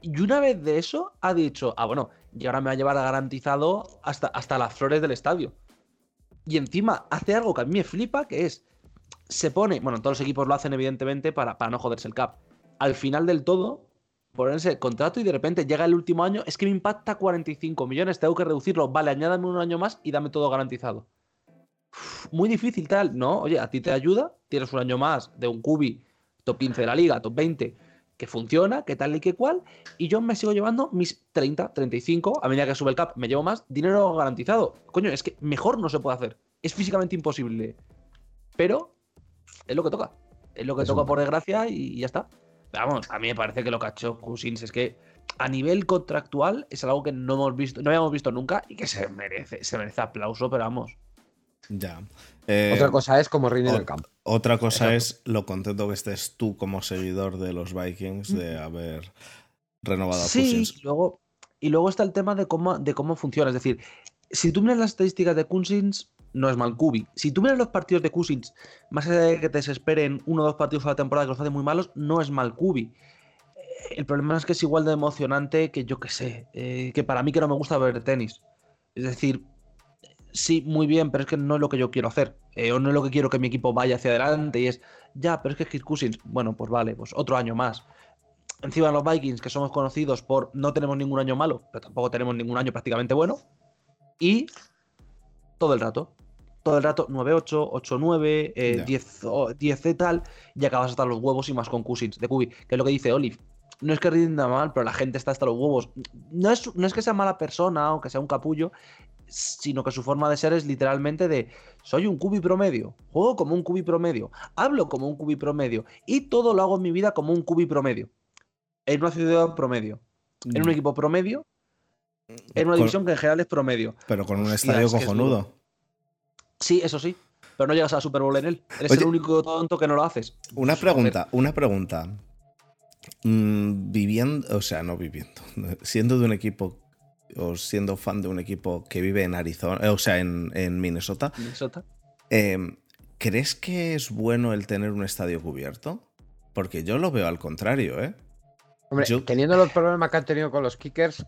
Y una vez de eso ha dicho, ah, bueno, y ahora me va a llevar a garantizado hasta, hasta las flores del estadio. Y encima hace algo que a mí me flipa, que es, se pone, bueno, todos los equipos lo hacen evidentemente para, para no joderse el cap. Al final del todo, ponerse el contrato y de repente llega el último año, es que me impacta 45 millones, tengo que reducirlo, vale, añádame un año más y dame todo garantizado. muy difícil tal, ¿no? Oye, a ti te ayuda, tienes un año más de un cubi top 15 de la liga, top 20, que funciona, que tal y que cual, y yo me sigo llevando mis 30, 35, a medida que sube el cap me llevo más, dinero garantizado. Coño, es que mejor no se puede hacer. Es físicamente imposible. Pero es lo que toca. Es lo que toca por desgracia y ya está. Vamos, a mí me parece que lo que ha hecho Cousins es que a nivel contractual es algo que no hemos visto, no habíamos visto nunca y que se merece, se merece aplauso, pero vamos.
Ya.
otra eh, cosa es como reina del campo.
Otra cosa es lo contento que estés tú como seguidor de los Vikings de haber renovado a
Sí, y luego, y luego está el tema de cómo, de cómo funciona. Es decir, si tú miras las estadísticas de Cousins, no es mal Cubi. Si tú miras los partidos de Cousins, más allá de que te desesperen uno o dos partidos a la temporada que los hacen muy malos, no es mal Cubi. Eh, el problema es que es igual de emocionante que yo que sé, eh, que para mí que no me gusta ver tenis. Es decir, sí, muy bien, pero es que no es lo que yo quiero hacer. Eh, o no es lo que quiero que mi equipo vaya hacia adelante. Y es, ya, pero es que Kirk Cousins, bueno, pues vale, pues otro año más. Encima los Vikings, que somos conocidos por no tenemos ningún año malo, pero tampoco tenemos ningún año prácticamente bueno. Y todo el rato. Todo el rato 9-8, 8-9, 10, 10 tal, y acabas hasta los huevos y más con Cousins de Kubi, que es lo que dice Olive. No es que rinda mal, pero la gente está hasta los huevos. No es, no es que sea mala persona o que sea un capullo, sino que su forma de ser es literalmente de soy un cubi promedio, juego como un cubi promedio, hablo como un cubi promedio y todo lo hago en mi vida como un cubi promedio. En una ciudad promedio, en un mm. equipo promedio, en una división que en general es promedio.
Pero con un estadio cojonudo.
Sí, eso sí. Pero no llegas a Super Bowl en él. Eres el único tonto que no lo haces.
Una pregunta, una pregunta. Mm, viviendo, o sea, no viviendo, siendo de un equipo o siendo fan de un equipo que vive en Arizona, o sea, en, Minnesota, em, ¿crees que es bueno el tener un estadio cubierto? Porque yo lo veo al contrario, ¿eh?
Hombre,
Yo-
teniendo los problemas que han tenido con los kickers,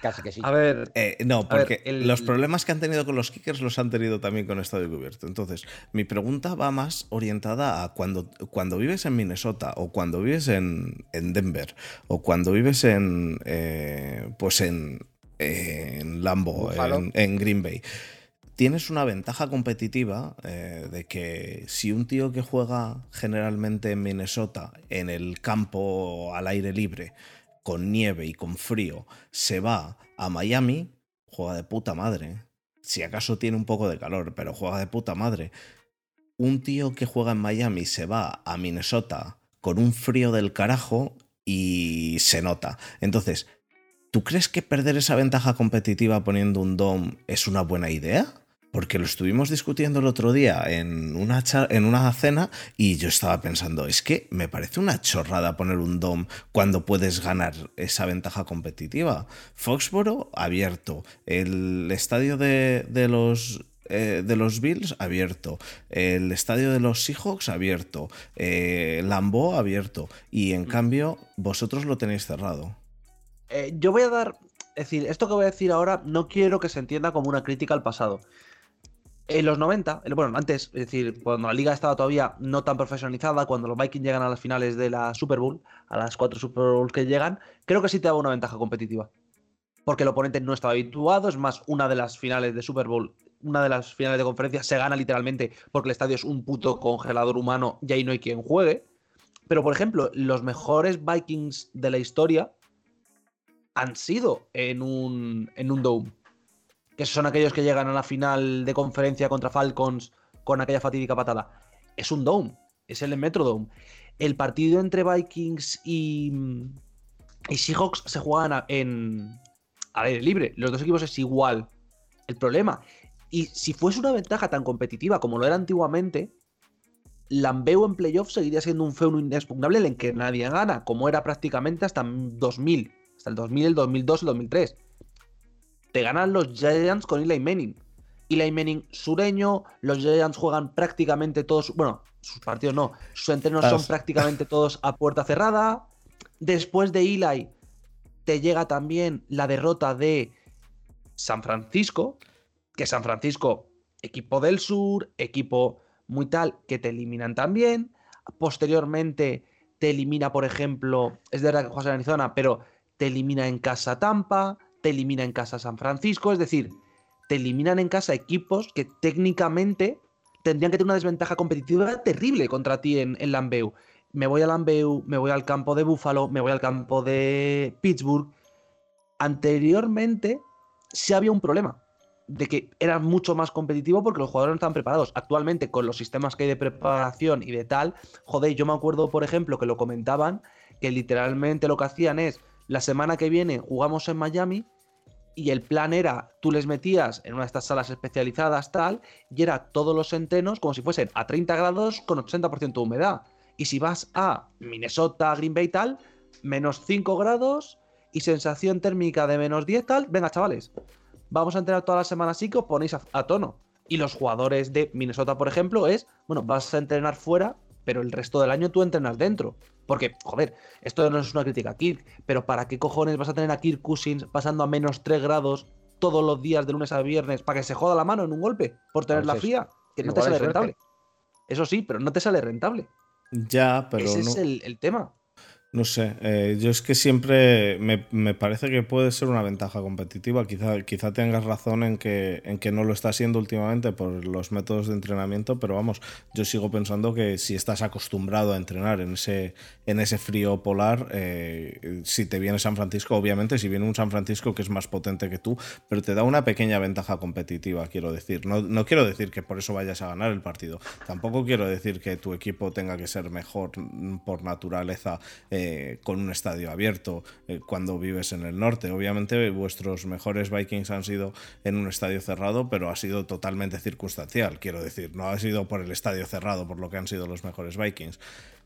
casi que sí.
A ver,
Eh, no,
ver,
porque
el-
los problemas que han tenido con los kickers los han tenido también con estadio cubierto. Entonces, mi pregunta va más orientada a cuando, cuando vives en Minnesota o cuando vives en, en Denver o cuando vives en, eh, pues en, en Lambo, en Green Bay. Tienes una ventaja competitiva eh, de que si un tío que juega generalmente en Minnesota, en el campo al aire libre, con nieve y con frío, se va a Miami, juega de puta madre. Si acaso tiene un poco de calor, pero juega de puta madre. Un tío que juega en Miami se va a Minnesota con un frío del carajo y se nota. Entonces, ¿tú crees que perder esa ventaja competitiva poniendo un DOM es una buena idea? Porque lo estuvimos discutiendo el otro día en una, en una cena y yo estaba pensando, es que me parece una chorrada poner un DOM cuando puedes ganar esa ventaja competitiva. Foxboro abierto, el estadio de, de los eh, de los Bills abierto, el estadio de los Seahawks abierto, eh, Lambeau abierto y en cambio vosotros lo tenéis cerrado.
eh, yo voy a dar. Es decir, esto que voy a decir ahora no quiero que se entienda como una crítica al pasado. En los 90, el- bueno, antes, es decir, cuando la liga estaba todavía no tan profesionalizada, cuando los Vikings llegan a las finales de la Super Bowl, a las cuatro Super Bowls que llegan, creo que sí te daba una ventaja competitiva. Porque el oponente no estaba habituado, es más, una de las finales de Super Bowl, una de las finales de conferencia se gana literalmente porque el estadio es un puto congelador humano y ahí no hay quien juegue. Pero, por ejemplo, los mejores Vikings de la historia han sido en un, en un Dome. Que son aquellos que llegan a la final de conferencia contra Falcons con aquella fatídica patada. Es un Dome, es el Metrodome. El partido entre Vikings y, Seahawks se juegan en al aire libre. Los dos equipos es igual. El problema. Y si fuese una ventaja tan competitiva como lo era antiguamente, Lambeu en playoff seguiría siendo un feudo inexpugnable en el que nadie gana, como era prácticamente hasta 2000, hasta el 2000, el 2002, el 2003. Te ganan los Giants con Eli Manning. Eli Manning sureño, los Giants juegan prácticamente todos, bueno, sus partidos no, sus entrenos son prácticamente todos a puerta cerrada. Después de Eli te llega también la derrota de San Francisco, que San Francisco, equipo del sur, equipo muy tal, que te eliminan también. Posteriormente te elimina, por ejemplo, es verdad que juegas en Arizona, pero te elimina en casa Tampa, te elimina en casa San Francisco, es decir, te eliminan en casa equipos que técnicamente tendrían que tener una desventaja competitiva terrible contra ti en, en Lambeu. Me voy a Lambeu, me voy al campo de Buffalo, me voy al campo de Pittsburgh. Anteriormente sí había un problema de que era mucho más competitivo porque los jugadores no estaban preparados. Actualmente, con los sistemas que hay de preparación y de tal, joder, yo me acuerdo, por ejemplo, que lo comentaban, que literalmente lo que hacían es, la semana que viene jugamos en Miami y el plan era, tú les metías en una de estas salas especializadas tal, y era todos los entrenos como si fuesen a 30 grados con 80% de humedad. Y si vas a Minnesota, Green Bay tal, menos 5 grados y sensación térmica de menos 10 tal, venga chavales, vamos a entrenar toda la semana así que os ponéis a, a tono. Y los jugadores de Minnesota, por ejemplo, es, bueno, vas a entrenar fuera, pero el resto del año tú entrenas dentro. Porque, joder, esto no es una crítica a Kirk, pero ¿para qué cojones vas a tener a Kirk Cousins pasando a menos 3 grados todos los días de lunes a viernes para que se joda la mano en un golpe por tenerla
Entonces,
fría? Que no te sale rentable. Eso sí, pero no te sale rentable.
Ya, pero
Ese
no,
es el, el tema.
No sé. eh, yo es que siempre me, me parece que puede ser una ventaja competitiva. Quizá, quizá tengas razón en que, en que no lo está siendo últimamente por los métodos de entrenamiento, pero vamos, yo sigo pensando que si estás acostumbrado a entrenar en ese, en ese frío polar, eh, si te viene San Francisco, obviamente, si viene un San Francisco que es más potente que tú, pero te da una pequeña ventaja competitiva, quiero decir. No, no quiero decir que por eso vayas a ganar el partido. Tampoco quiero decir que tu equipo tenga que ser mejor por naturaleza eh, con un estadio abierto eh, cuando vives en el norte. Obviamente vuestros mejores Vikings han sido en un estadio cerrado, pero ha sido totalmente circunstancial, quiero decir. No ha sido por el estadio cerrado por lo que han sido los mejores Vikings.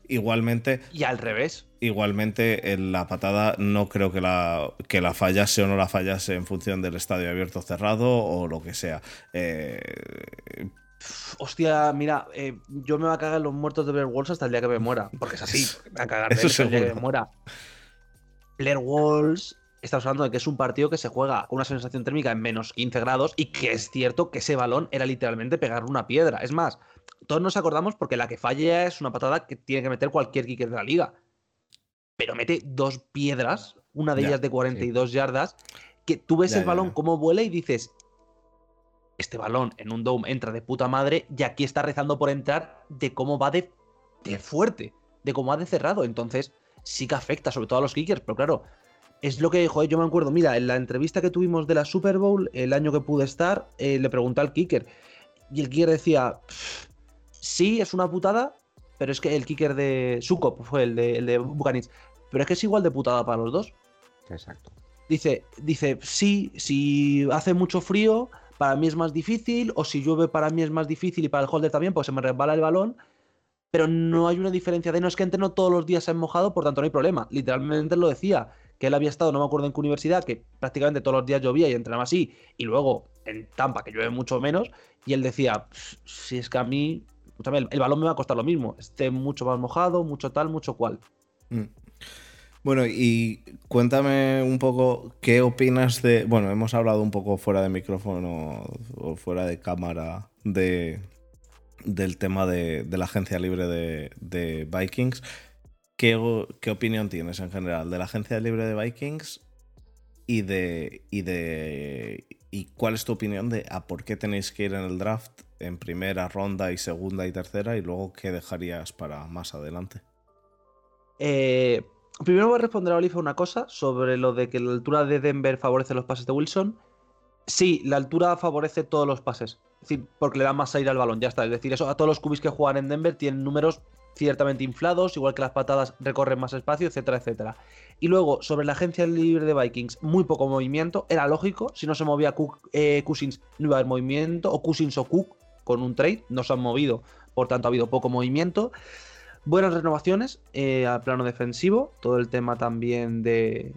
Igualmente,
Y al revés.
Igualmente, en la patada no creo que la, que la fallase o no la fallase en función del estadio abierto cerrado o lo que sea. Eh,
Hostia, mira, eh, yo me voy a cagar en los muertos de Blair Walls hasta el día que me muera. Porque es así, me voy a cagar de hasta el día que me muera. Blair Walls, estamos hablando de que es un partido que se juega con una sensación térmica en menos 15 grados y que es cierto que ese balón era literalmente pegarle una piedra. Es más, todos nos acordamos porque la que falla es una patada que tiene que meter cualquier kicker de la liga. Pero mete dos piedras, una de
Ya,
ellas de 42 yardas, que tú ves
Ya,
el balón
ya.
cómo vuela y dices, este balón en un dome entra de puta madre y aquí está rezando por entrar de cómo va de, de fuerte, de cómo va de cerrado. Entonces sí que afecta, sobre todo a los kickers, pero claro, es lo que, joder, yo me acuerdo, mira, en la entrevista que tuvimos de la Super Bowl, el año que pude estar, eh, le pregunté al kicker y el kicker decía, "Pff, sí, es una putada, pero es que el kicker de Sukop fue el de, el de Buccaneers, pero es que es igual de putada para los dos.
Exacto.
Dice, dice, sí, si hace mucho frío, para mí es más difícil, o si llueve para mí es más difícil y para el holder también, pues se me resbala el balón, pero no hay una diferencia de no es que entreno todos los días en mojado, por tanto no hay problema. Literalmente lo decía, que él había estado, no me acuerdo en qué universidad, que prácticamente todos los días llovía y entrenaba así, y luego en Tampa, que llueve mucho menos, y él decía, "Pff, si es que a mí, el balón me va a costar lo mismo, esté mucho más mojado, mucho tal, mucho cual.
Mm. Bueno, y cuéntame un poco qué opinas de. Bueno, hemos hablado un poco fuera de micrófono o fuera de cámara de, del tema de, la agencia libre de, Vikings. ¿Qué, qué opinión tienes en general de la agencia libre de Vikings? Y de. y de. y cuál es tu opinión de a por qué tenéis que ir en el draft en primera ronda y segunda y tercera y luego qué dejarías para más adelante?
Eh, primero voy a responder a Oliver una cosa sobre lo de que la altura de Denver favorece los pases de Wilson. Sí, la altura favorece todos los pases. Es decir, porque le da más aire al balón, ya está. Es decir, eso a todos los cubis que juegan en Denver tienen números ciertamente inflados, igual que las patadas recorren más espacio, etcétera, etcétera. Y luego, sobre la agencia libre de Vikings, muy poco movimiento. Era lógico, si no se movía Cook, eh, Cousins, no iba a haber movimiento. O Cousins o Cook con un trade, no se han movido, por tanto ha habido poco movimiento. Buenas renovaciones eh, al plano defensivo. Todo el tema también de.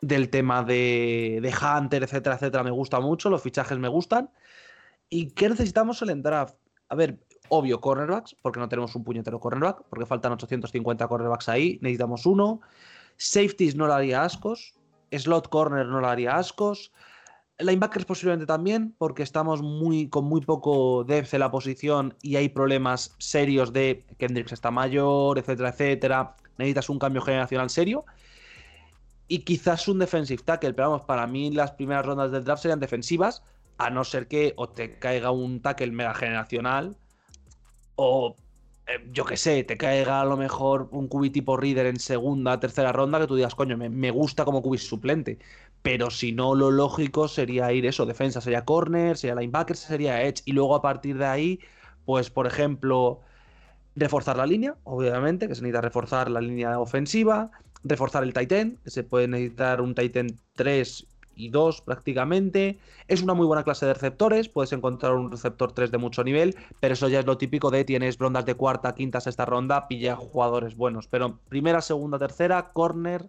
Del tema de, de Hunter, etcétera, etcétera, me gusta mucho. Los fichajes me gustan. ¿Y qué necesitamos en el draft? A ver, obvio, cornerbacks, porque no tenemos un puñetero cornerback, porque faltan 850 cornerbacks ahí, necesitamos uno. Safeties no le haría ascos. Slot corner no le haría ascos. Linebackers posiblemente también, porque estamos muy, con muy poco depth en la posición y hay problemas serios de Kendricks está mayor, etcétera, etcétera. Necesitas un cambio generacional serio. Y quizás un defensive tackle, pero vamos, para mí las primeras rondas del draft serían defensivas, a no ser que o te caiga un tackle mega generacional o eh, yo qué sé, te caiga a lo mejor un cubi tipo Reader en segunda, tercera ronda, que tú digas, coño, me, me gusta como cubi suplente. Pero si no, lo lógico sería ir eso, defensa sería corner, sería linebacker, sería edge. Y luego a partir de ahí, pues por ejemplo, reforzar la línea, obviamente, que se necesita reforzar la línea ofensiva, reforzar el tight end, que se puede necesitar un tight end 3 y 2 prácticamente. Es una muy buena clase de receptores, puedes encontrar un receptor 3 de mucho nivel, pero eso ya es lo típico de tienes rondas de cuarta, quinta, sexta ronda, pilla jugadores buenos. Pero primera, segunda, tercera, corner,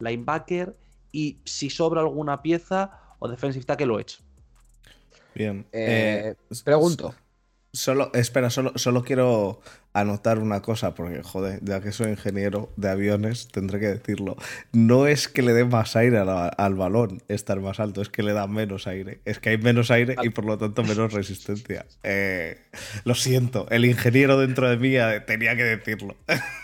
linebacker y si sobra alguna pieza o defensive tackle lo he hecho.
Bien.
Eh,
eh,
pregunto.
Solo, espera, solo, solo quiero anotar una cosa, porque, joder, ya que soy ingeniero de aviones, tendré que decirlo. No es que le dé más aire al balón estar más alto, es que le da menos aire. Es que hay menos aire y por lo tanto menos resistencia. Eh, lo siento, el ingeniero dentro de mí tenía que decirlo.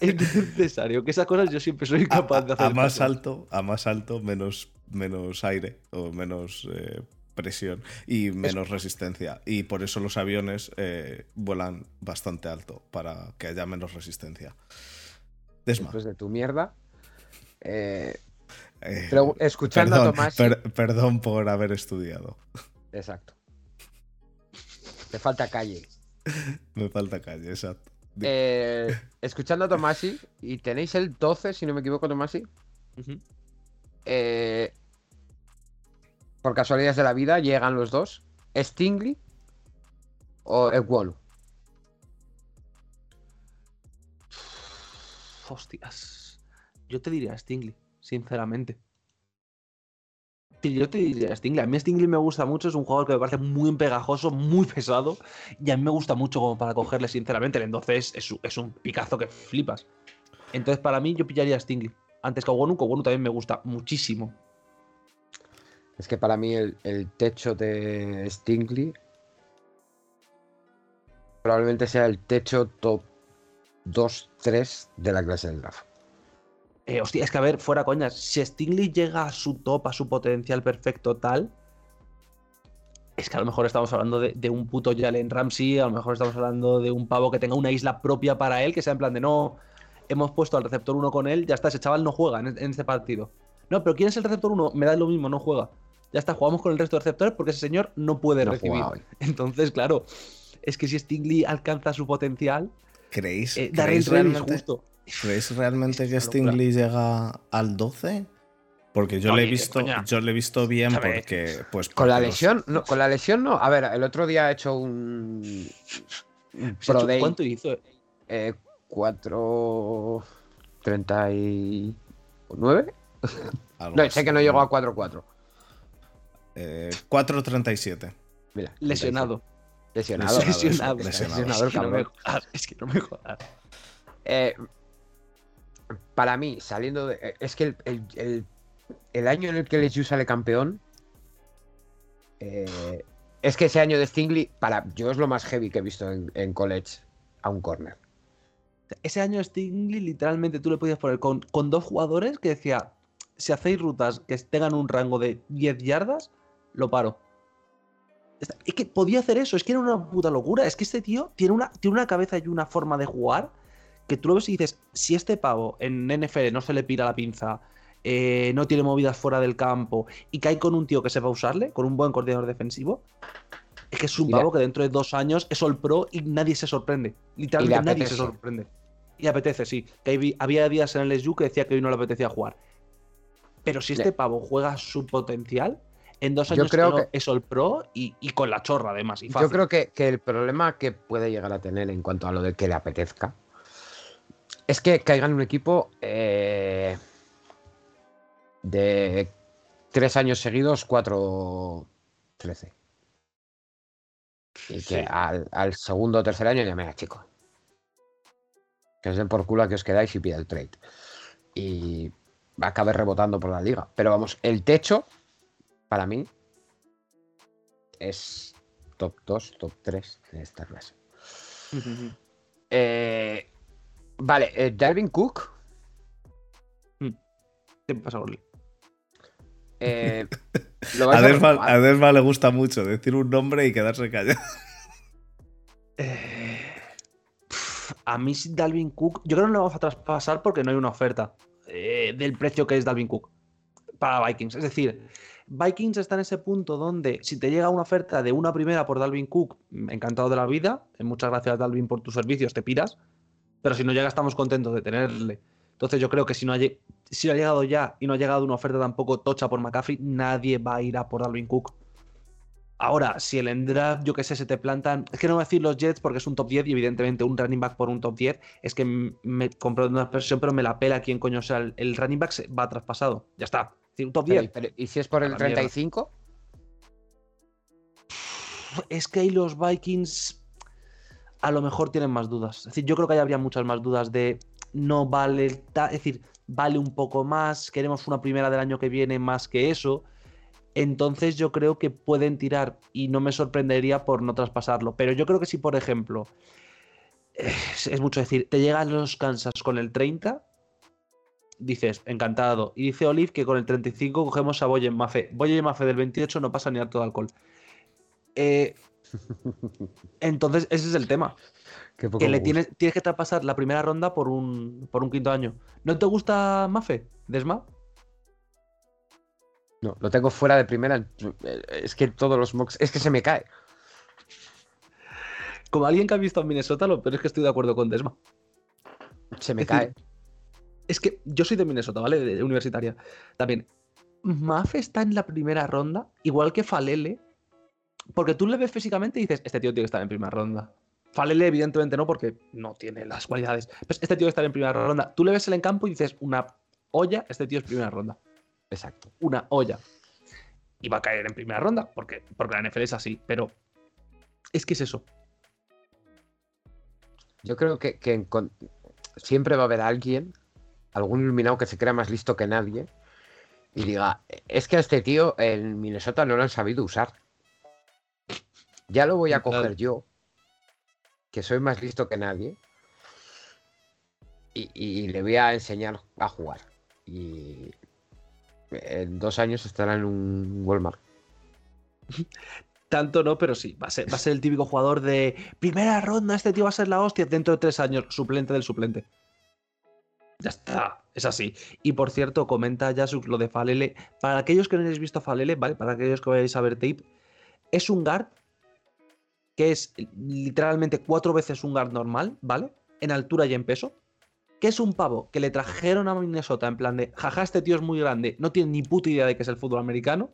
Es necesario, que esas cosas yo siempre soy capaz de
A,
hacer.
a más alto, a más alto, menos, menos aire o menos eh, presión y menos resistencia. Y por eso los aviones eh, vuelan bastante alto, para que haya menos resistencia. Desma.
Después de tu mierda. eh, escuchando
perdón,
a Tomás.
per- perdón por haber estudiado.
Exacto. Te falta calle.
Me falta calle, exacto.
Eh, escuchando a Tomasi, y tenéis el 12, si no me equivoco, Tomasi. Eh, por casualidades de la vida, llegan los dos. ¿Stingley o Ekwolu?
Hostias. Yo te diría Stingley, sinceramente. Yo te diría Stingley. A mí Stingley me gusta mucho, es un jugador que me parece muy pegajoso, muy pesado, y a mí me gusta mucho como para cogerle, sinceramente. El entonces es, un picazo que flipas. Entonces, para mí, yo pillaría a Stingley. Antes que a Wonu, Wonu también me gusta muchísimo.
Es que para mí el, el techo de Stingley probablemente sea el techo top 2-3 de la clase del draft.
Eh, hostia, es que a ver, fuera coñas, si Stingley llega a su top, a su potencial perfecto tal, es que a lo mejor estamos hablando de, un puto Jalen Ramsey, a lo mejor estamos hablando de un pavo que tenga una isla propia para él, que sea en plan de no, hemos puesto al receptor 1 con él, ya está, ese chaval no juega en, este partido. No, pero ¿quién es el receptor 1? Me da lo mismo, no juega. Ya está, jugamos con el resto de receptores porque ese señor no puede recibir. Entonces, claro, es que si Stingley alcanza su potencial,
¿creéis, eh, ¿creéis realmente, justo. ¿Creéis realmente que Stingley llega al 12? Porque yo le he visto, yo le he visto bien porque, pues,
con la lesión, no, con la lesión no. A ver, el otro día he hecho un,
¿Cuánto hizo?
Eh, 4.39. no, sé que no llegó a 4.4.
Eh, 4.37.
Mira,
lesionado.
Lesionado.
Lesionado. Lesionado. Es que no me jodas.
Eh, para mí, saliendo de. Es que el, año en el que LSU sale campeón. Eh, es que ese año de Stingley, para yo es lo más heavy que he visto en, college a un corner.
Ese año Stingley, literalmente tú le podías poner con, con dos jugadores que decía: si hacéis rutas que tengan un rango de 10 yardas, lo paro. Es que podía hacer eso, es que era una puta locura. Es que este tío tiene una, tiene una cabeza y una forma de jugar que tú lo ves y dices, si este pavo en NFL no se le pira la pinza, eh, no tiene movidas fuera del campo y cae con un tío que sepa usarle, con un buen coordinador defensivo, es que es un pavo que dentro de dos años es All Pro y nadie se sorprende. Literalmente nadie se sorprende. Y apetece, sí. Que había días en el SU que decía que hoy no le apetecía jugar. Pero si este pavo juega su potencial, en dos años creo que es All Pro y, con la chorra además. Y
Yo creo que, el problema que puede llegar a tener en cuanto a lo de que le apetezca es que caiga en un equipo eh, de tres años seguidos, 4-13. Y que al, segundo o tercer año ya me chico. Que os den por culo a que os quedáis y pida el trade. Y acabe rebotando por la liga. Pero vamos, el techo para mí, es top 2, top 3 de esta clase. Eh, vale, eh, Darwin Cook.
Hmm. ¿Qué pasa,
eh, a, Desma, le gusta mucho decir un nombre y quedarse callado.
a mí Dalvin Cook, yo creo que no lo vamos a traspasar porque no hay una oferta del precio que es Dalvin Cook para Vikings. Es decir, Vikings está en ese punto donde si te llega una oferta de una primera por Dalvin Cook, encantado de la vida, eh, muchas gracias Dalvin por tus servicios, te piras, pero si no llega estamos contentos de tenerle. Entonces yo creo que si no ha, si ha llegado ya y no ha llegado una oferta tampoco tocha por McCaffrey, nadie va a ir a por Dalvin Cook. Ahora, si el draft, yo qué sé, se te plantan. Es que no voy a decir los Jets porque es un top 10 y evidentemente un running back por un top 10 es que me compro una expresión, pero me la pela quién coño sea. El, el running back se va traspasado. Ya está.
¿Y si es por el 35?
Es que ahí los Vikings a lo mejor tienen más dudas. Es decir, yo creo que ahí habría muchas más dudas de no vale, es decir, vale un poco más, queremos una primera del año que viene más que eso. Entonces yo creo que pueden tirar y no me sorprendería por no traspasarlo. Pero yo creo que si, por ejemplo, es, mucho decir, te llegan los Kansas con el 30, dices, encantado. Y dice Olive que con el 35 cogemos a Boyen Mafe. Boyen Mafe del 28 no pasa ni a todo alcohol. Eh, entonces, ese es el tema. que le tienes, tienes que traspasar la primera ronda por un, por un quinto año. ¿No te gusta Mafe, Desma?
No, lo tengo fuera de primera. Es que todos los mocks. Es que se me cae.
Como alguien que ha visto a Minnesota, lo peor es que estoy de acuerdo con Desma.
Se me cae
es que yo soy de Minnesota, ¿vale? De, universitaria. También, Mafe está en la primera ronda, igual que Falele, porque tú le ves físicamente y dices, este tío tiene que estar en primera ronda. Falele, evidentemente no, porque no tiene las cualidades. Pues este tío estar en primera ronda. Tú le ves en campo y dices, una olla, este tío es primera ronda.
Exacto.
Una olla. y va a caer en primera ronda, porque, porque la NFL es así, pero es que es eso.
Yo creo que, siempre va a haber alguien, algún iluminado que se crea más listo que nadie y diga, es que a este tío en Minnesota no lo han sabido usar. Ya lo voy a coger yo, que soy más listo que nadie, y, y le voy a enseñar a jugar. Y en dos años estará en un Walmart.
Tanto no, pero sí, va a ser, va a ser el típico jugador de primera ronda, este tío va a ser la hostia dentro de tres años, suplente del suplente. Ya está, es así. Y por cierto, comenta Yasuk lo de Falele. Para aquellos que no hayáis visto a Falele, ¿vale? Para aquellos que vayáis a ver tape, es un guard que es literalmente cuatro veces un guard normal, ¿vale? En altura y en peso. Que es un pavo que le trajeron a Minnesota en plan de, jaja, este tío es muy grande, no tiene ni puta idea de qué es el fútbol americano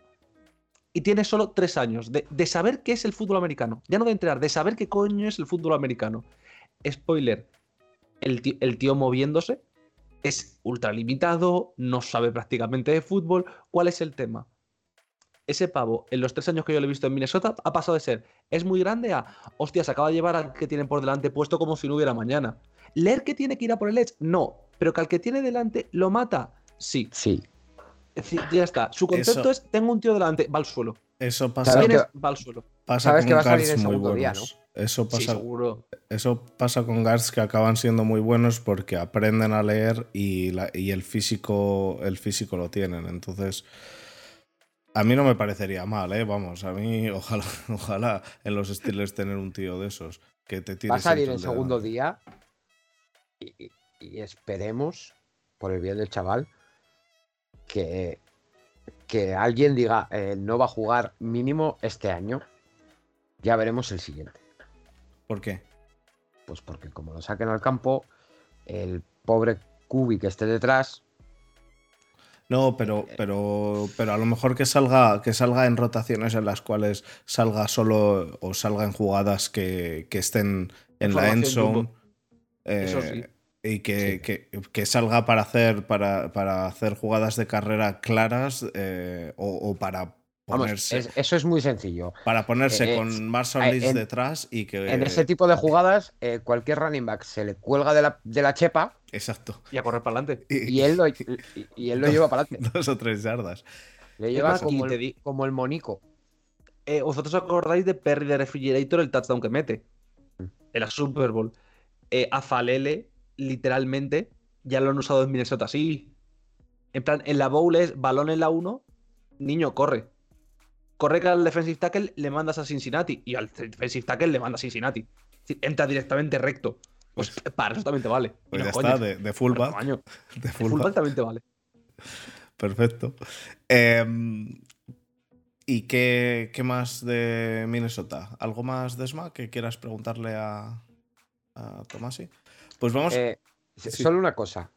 y tiene solo tres años de, de saber qué es el fútbol americano. Ya no de entrenar, de saber qué coño es el fútbol americano. Spoiler, el tío, el tío moviéndose es ultra limitado, no sabe prácticamente de fútbol. ¿Cuál es el tema? Ese pavo, en los tres años que yo lo he visto en Minnesota, ha pasado de ser, es muy grande a, hostia, se acaba de llevar al que tienen por delante puesto como si no hubiera mañana. ¿Leer que tiene que ir a por el Edge? No. ¿Pero que al que tiene delante lo mata? Sí.
Sí.
Es decir, ya está. Su concepto
Eso-
es, tengo un tío delante, va al suelo.
Eso pasa,
que-
va al suelo.
pasa
sabes
con
que va a salir
muy
segundo día.
Eso pasa, eso pasa con guards que acaban siendo muy buenos porque aprenden a leer y, la- y el físico el físico lo tienen. Entonces, a mí no me parecería mal, ¿eh? Vamos, a mí ojalá, ojalá en los Steelers tener un tío de esos que te tire
Va a salir
el
segundo
delante.
día y esperemos, por el bien del chaval, que, que alguien diga eh, no va a jugar mínimo este año. Ya veremos el siguiente.
¿Por qué?
Pues porque como lo saquen al campo, el pobre Kubi que esté detrás,
No, pero, pero, pero a lo mejor que salga, que salga en rotaciones en las cuales salga solo o salga en jugadas que, que estén en la end
Formación
zone.
jumbo. Eso
eh,
sí.
Y que,
Sí.
que- que salga para hacer, para, para hacer jugadas de carrera claras eh, o, o para
vamos,
ponerse,
es- eso es muy sencillo.
para ponerse
eh,
con Marshall
eh,
Lynch
en-
detrás y que.
En ese tipo de jugadas, eh, cualquier running back se le cuelga de la, de la chepa
Exacto.
Y a correr para adelante.
y él lo, y, y él lo lleva para adelante.
Dos o tres yardas.
Le lleva como el,
di-
como el monico.
Eh, ¿Vosotros os acordáis de Perry de Refrigerator, el touchdown que mete?
Mm.
En la Super Bowl. Eh, a Falele, literalmente, ya lo han usado en Minnesota así. En plan, en la bowl es balón en la 1, niño, corre. Corre al defensive tackle le mandas a Cincinnati y al defensive tackle le mandas a Cincinnati. Entra directamente recto. Pues para eso también te vale. Y
Pues
no
ya está, de, de fullback. De fullback.
también te vale.
Perfecto. Em, ¿Y qué, qué más de Minnesota? ¿Algo más de SMA que quieras preguntarle a, a Tomasi? Pues vamos.
Eh,
sí.
Solo una cosa.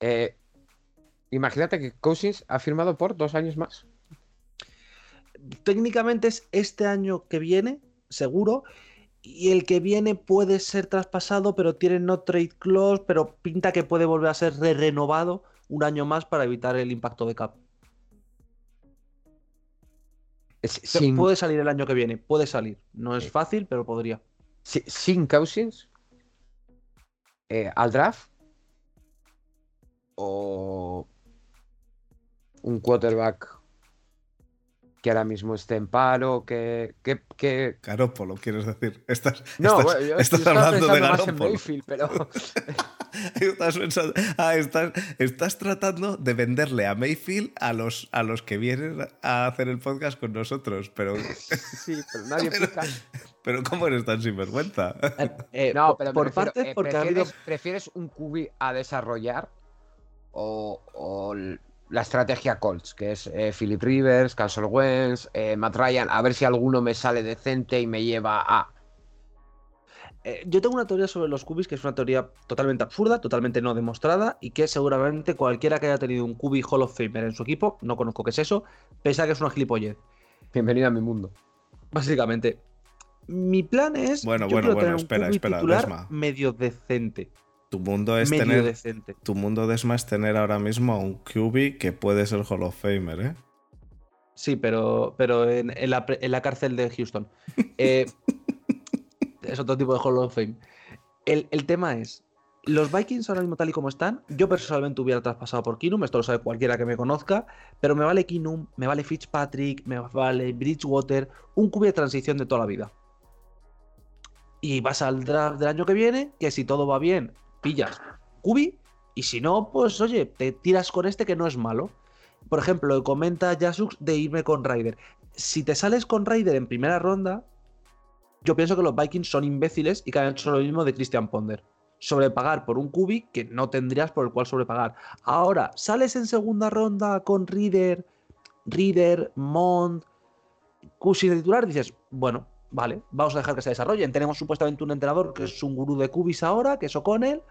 Eh, imagínate que Cousins ha firmado por dos años más.
Técnicamente es este año que viene, seguro. Y el que viene puede ser traspasado, pero tiene no trade clause, pero pinta que puede volver a ser re- renovado un año más para evitar el impacto de cap.
Sin,
Puede salir el año que viene, puede salir. No es fácil, pero podría.
si- sin Cousins eh, al draft o un quarterback que ahora mismo esté en paro, que, que, que-
Garópolo, quieres decir. Estás,
No,
estás,
bueno, yo,
estás
yo estaba
hablando de
pensando más en
Garópolo.
Mayfield, pero
Estás, pensando- ah, estás, estás tratando de venderle a Mayfield a los, a los que vienen a hacer el podcast con nosotros. Pero,
sí, pero nadie
Pero-
pica.
pero ¿cómo eres tan sinvergüenza?
Eh,
No,
por-
pero me
por
refiero,
partes,
eh,
porque ha habido.
¿prefieres, un QB a desarrollar o, o l- la estrategia Colts, que es eh, Philip Rivers, Carson Wentz, eh, Matt Ryan, a ver si alguno me sale decente y me lleva a...
Eh, yo tengo una teoría sobre los cubis que es una teoría totalmente absurda, totalmente no demostrada y que seguramente cualquiera que haya tenido un cubi Hall of Famer en su equipo, no conozco qué es eso, piensa que es una gilipollez.
Bienvenido a mi mundo.
Básicamente. Mi plan es.
Bueno,
yo
bueno, bueno,
tener un
espera, espera,
titular
Desma.
medio decente.
Tu mundo es
medio
tener.
decente.
Tu mundo de ESMA es tener ahora mismo a un QB que puede ser Hall of Famer, ¿eh?
Sí, pero, pero en, en la, en la cárcel de Houston. Eh, es otro tipo de Hall of Fame. El, el tema es, los Vikings ahora mismo tal y como están, yo personalmente hubiera traspasado por Kinum, esto lo sabe cualquiera que me conozca, pero me vale Kinum, me vale Fitzpatrick, me vale Bridgewater, un QB de transición de toda la vida. Y vas al draft del año que viene, que si todo va bien, pillas QB, y si no, pues oye, te tiras con este que no es malo. Por ejemplo, comenta Jasux de irme con Ryder. Si te sales con Ryder en primera ronda, yo pienso que los Vikings son imbéciles y que han hecho lo mismo de Christian Ponder. Sobrepagar por un cubi que no tendrías por el cual sobrepagar. Ahora, sales en segunda ronda con Reader, Reader, Mont, Cusi de titular, dices, bueno, vale, vamos a dejar que se desarrollen. Tenemos supuestamente un entrenador que es un gurú de cubis ahora, que es O'Connell.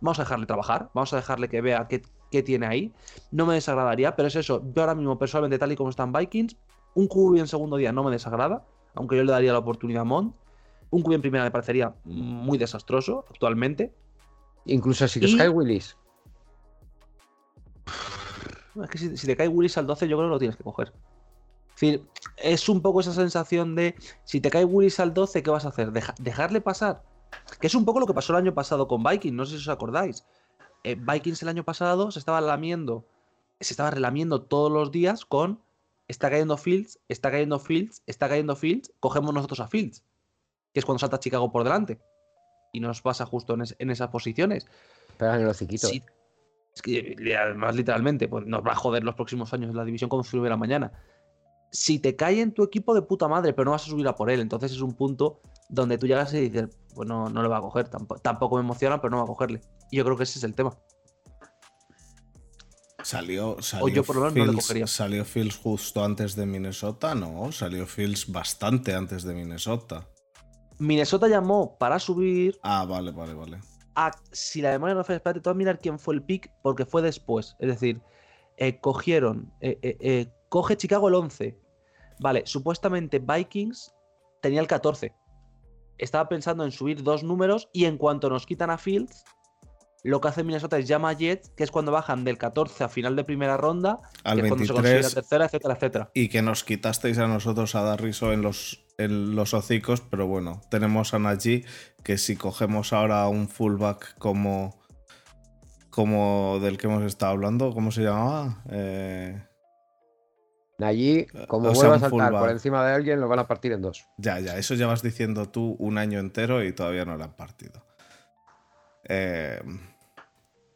Vamos a dejarle trabajar, vamos a dejarle que vea qué, qué tiene ahí. No me desagradaría, pero es eso. Yo ahora mismo, personalmente, tal y como están Vikings, un cubi en segundo día no me desagrada, aunque yo le daría la oportunidad a Mont. Un cubi en primera me parecería muy desastroso actualmente.
Incluso si que
Y-
Sky Willis.
Es que si, si te cae Willis al 12, yo creo que lo tienes que coger. Es decir, es un poco esa sensación de si te cae Willis al 12, ¿qué vas a hacer? Deja- ¿Dejarle pasar? Que es un poco lo que pasó el año pasado con Vikings, no sé si os acordáis. Eh, Vikings el año pasado se estaba lamiendo, se estaba relamiendo todos los días con está cayendo Fields, está cayendo Fields, está cayendo Fields, cogemos nosotros a Fields, que es cuando salta Chicago por delante. Y nos pasa justo en, es- en esas posiciones.
Pegan el hociquito.
Sí. Es que además, literalmente, pues nos va a joder los próximos años la división como si hubiera mañana. Si te cae en tu equipo de puta madre, pero no vas a subir a por él, entonces es un punto donde tú llegas y dices, pues no, no le va a coger. Tampoco, tampoco me emociona, pero no va a cogerle. Y yo creo que ese es el tema.
Salió, salió,
yo por lo menos no le
Fields,
cogería.
salió Fields justo antes de Minnesota, no, salió Fields bastante antes de Minnesota.
Minnesota llamó para subir
Ah, vale, vale, vale.
a, si la memoria no falla, espérate, te voy a mirar quién fue el pick, porque fue después. Es decir, eh, cogieron, eh, eh, coge Chicago el 11. Vale, supuestamente Vikings tenía el 14. Estaba pensando en subir dos números y en cuanto nos quitan a Fields, lo que hace Minnesota es llama a Jets, que es cuando bajan del 14 a final de primera ronda,
Al
que es cuando se consigue la
23
tercera, etcétera, etcétera.
y que nos quitasteis a nosotros a Darriso en los, en los hocicos, pero bueno, tenemos a Najee, que si cogemos ahora un fullback como, como del que hemos estado hablando, ¿cómo se llamaba? Eh,
Allí, como
o
a saltar por encima de alguien, lo van a partir en dos.
ya, ya, eso llevas diciendo tú un año entero y todavía no lo han partido. Eh,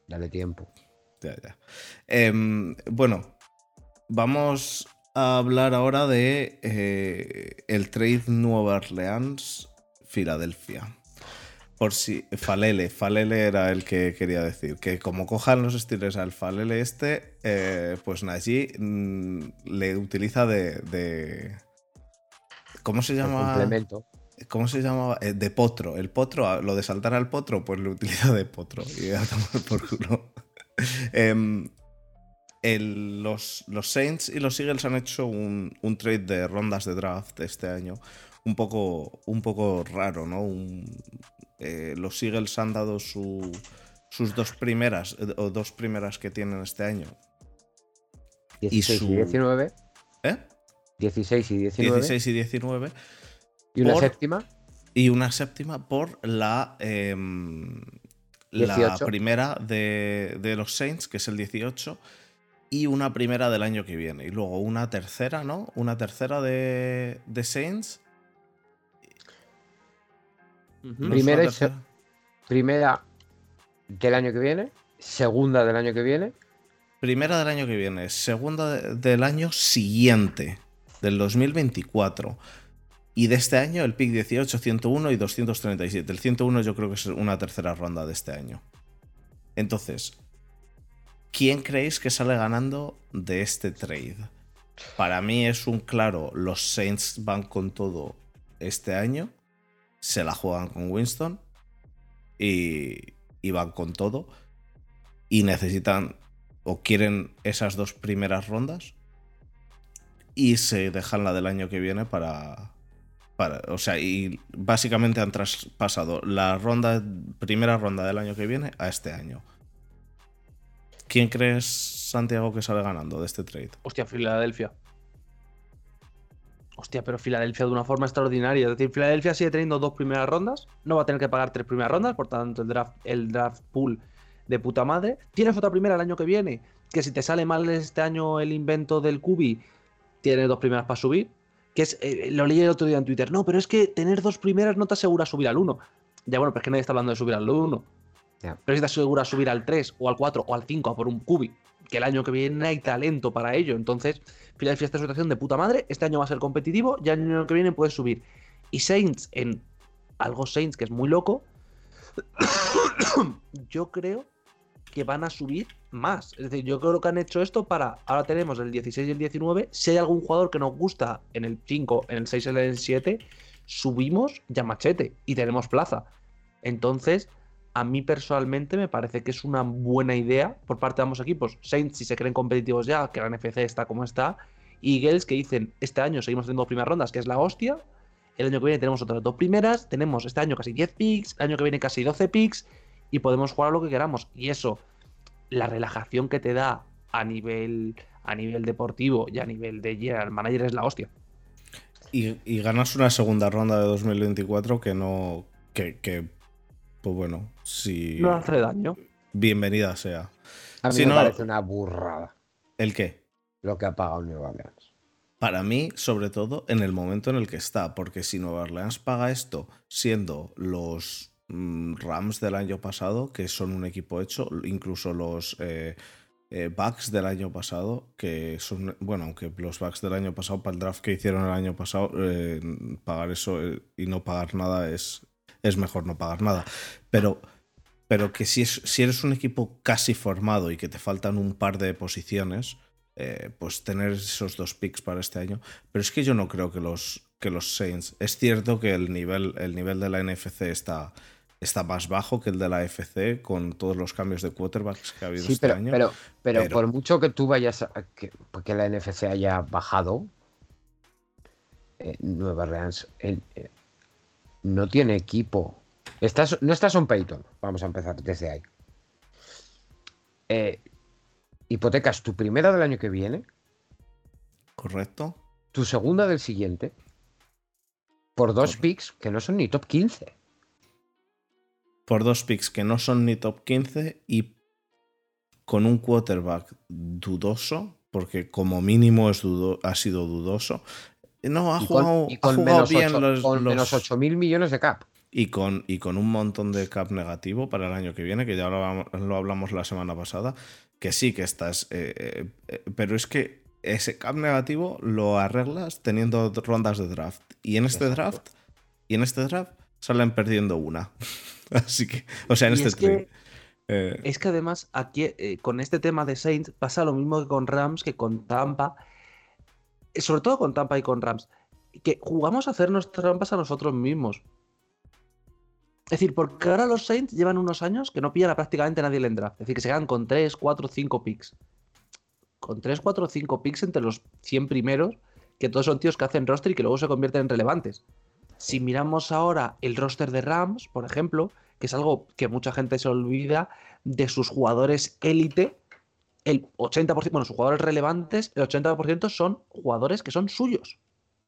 Dale tiempo.
Ya, ya. Em, bueno, vamos a hablar ahora de eh, el trade Nueva Orleans-Filadelfia. Por si. Falele, Falele era el que quería decir. Que como cojan los Steelers al Falele este, eh, pues Najee mm, le utiliza de. de- ¿Cómo se llama?
complemento.
¿Cómo se llamaba? Eh, de potro. El potro, lo de saltar al potro, pues lo utiliza de potro. Y a tomar por culo. Em, el- los, los Saints y los Eagles han hecho un, un trade de rondas de draft este año. Un poco, un poco raro, ¿no? Un- eh, los Eagles han dado su- sus dos primeras, eh, o dos primeras que tienen este año.
16 y,
su-
19.
¿Eh?
16 y 19.
16 y 19.
y una
por-
séptima.
y una séptima por la, em, la
18.
primera de, de los Saints, que es el 18, y una primera del año que viene. Y luego una tercera, ¿no? Una tercera de, de Saints.
Ujú.
¿no es
Primera
una
y se-
tercera?
Primera del año que viene. Segunda del año que viene.
Primera del año que viene, segunda de- del año siguiente, del 2024. Y de este año el pick 18, 101 y 237. El 101 yo creo que es una tercera ronda de este año. Entonces, ¿quién creéis que sale ganando de este trade? Para mí es un claro, los Saints van con todo este año, se la juegan con Winston y, van con todo y necesitan o quieren esas dos primeras rondas y se dejan la del año que viene para, para o sea, y básicamente han traspasado la ronda primera ronda del año que viene a este año. ¿Quién crees, Santiago, que sale ganando de este trade?
Hostia, Filadelfia. Hostia, pero Filadelfia de una forma extraordinaria. Es decir, Filadelfia sigue teniendo dos primeras rondas, no va a tener que pagar tres primeras rondas, por tanto el draft, el draft pool de puta madre. Tienes otra primera el año que viene, que si te sale mal este año el invento del Cubi, tienes dos primeras para subir. Que es, eh, lo leí el otro día en Twitter. No, pero es que tener dos primeras no te asegura subir al 1. Ya bueno, pero es que nadie está hablando de subir al 1.
Ya.
Pero si te asegura subir al 3 o al 4 o al 5 a por un Cubi, que el año que viene hay talento para ello. Entonces, Philadelphia está en situación de puta madre. Este año va a ser competitivo y el año que viene puedes subir. Y Saints, en algo Saints que es muy loco, yo creo que van a subir más. Es decir, yo creo que han hecho esto para. Ahora tenemos el 16 y el 19. Si hay algún jugador que nos gusta en el 5, en el 6 y en el 7, subimos ya machete y tenemos plaza. Entonces, a mí personalmente me parece que es una buena idea por parte de ambos equipos. Saints, si se creen competitivos ya, que la NFC está como está. Y Eagles, que dicen, este año seguimos teniendo dos primeras rondas, que es la hostia. El año que viene tenemos otras dos primeras. Tenemos este año casi 10 picks. El año que viene casi 12 picks. Y podemos jugar a lo que queramos. Y eso, la relajación que te da a nivel, a nivel deportivo y a nivel de general manager es la hostia.
Y, ganas una segunda ronda de 2024 que no. que, que pues bueno, si.
No hace daño.
Bienvenida sea.
A mí
Si
me
no-
parece una burrada
¿El qué?
lo que ha pagado Nueva Orleans.
Para mí, sobre todo, en el momento en el que está, porque si Nueva Orleans paga esto siendo los mm, Rams del año pasado, que son un equipo hecho, incluso los eh, eh, Bucks del año pasado, que son, bueno, aunque los Bucks del año pasado, para el draft que hicieron el año pasado, eh, pagar eso eh, y no pagar nada es, es mejor no pagar nada. Pero, pero que si, es, si eres un equipo casi formado y que te faltan un par de posiciones, eh, pues tener esos dos picks para este año. Pero es que yo no creo que los, que los Saints. Es cierto que el nivel, el nivel de la NFC está, está más bajo que el de la AFC con todos los cambios de quarterbacks que ha habido
Sí,
este
pero,
año.
pero, pero,
pero-
por mucho que tú vayas a que, que la NFC haya bajado, eh, Nueva Orleans eh, no tiene equipo. Estás, no está Son Payton, vamos a empezar desde ahí. Eh, hipotecas tu primera del año que viene,
¿Correcto?
tu segunda del siguiente, por dos
Correcto.
picks que no son ni top 15.
Por dos picks que no son ni top 15 y con un quarterback dudoso, porque como mínimo es dudo- ha sido dudoso. No, ha
Y con,
jugado,
y
ha
con
jugado
menos,
bien los,
con
los-
menos 8 mil millones de cap.
Y con, y con un montón de cap negativo para el año que viene, que ya lo, hablamos- lo hablamos la semana pasada, que sí que estás... eh, eh, eh, pero es que ese cap negativo lo arreglas teniendo rondas de draft. Y en este
Exacto.
draft, y en este draft salen perdiendo una. Así que, o sea, en
Y
este
es que-.
Eh,
Es que además aquí con este tema de Saints pasa lo mismo que con Rams, que con Tampa, sobre todo con Tampa y con Rams, que jugamos a hacernos trampas a nosotros mismos. Es decir, porque ahora los Saints llevan unos años que no pillan a prácticamente nadie en draft. Es decir, que se quedan con 3, 4, 5 picks. Con 3, 4, 5 picks entre los 100 primeros, que todos son tíos que hacen roster y que luego se convierten en relevantes. Si miramos ahora el roster de Rams, por ejemplo, que es algo que mucha gente se olvida de sus jugadores élite, el 80%, bueno, sus jugadores relevantes, el 80% son jugadores que son suyos.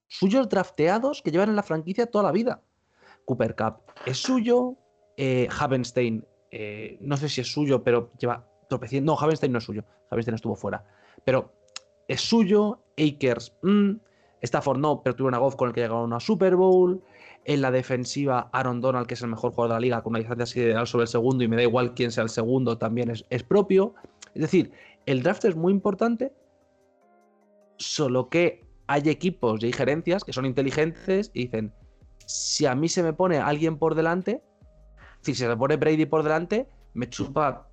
Suyos drafteados que llevan en la franquicia toda la vida. Cooper Cup es suyo, eh, Havenstein, eh, no sé si es suyo, pero lleva tropeciendo. No, Havenstein no es suyo, Havenstein estuvo fuera. Pero es suyo, Akers, mm, Stafford no, pero tuvo una Goff con el que llegaron a Super Bowl. En la defensiva, Aaron Donald, que es el mejor jugador de la liga, con una distancia sideral sobre el segundo, y me da igual quién sea el segundo, también es, es propio. Es decir, el draft es muy importante, solo que hay equipos y hay gerencias que son inteligentes y dicen, si a mí se me pone alguien por delante, si se me pone Brady por delante, me chupa,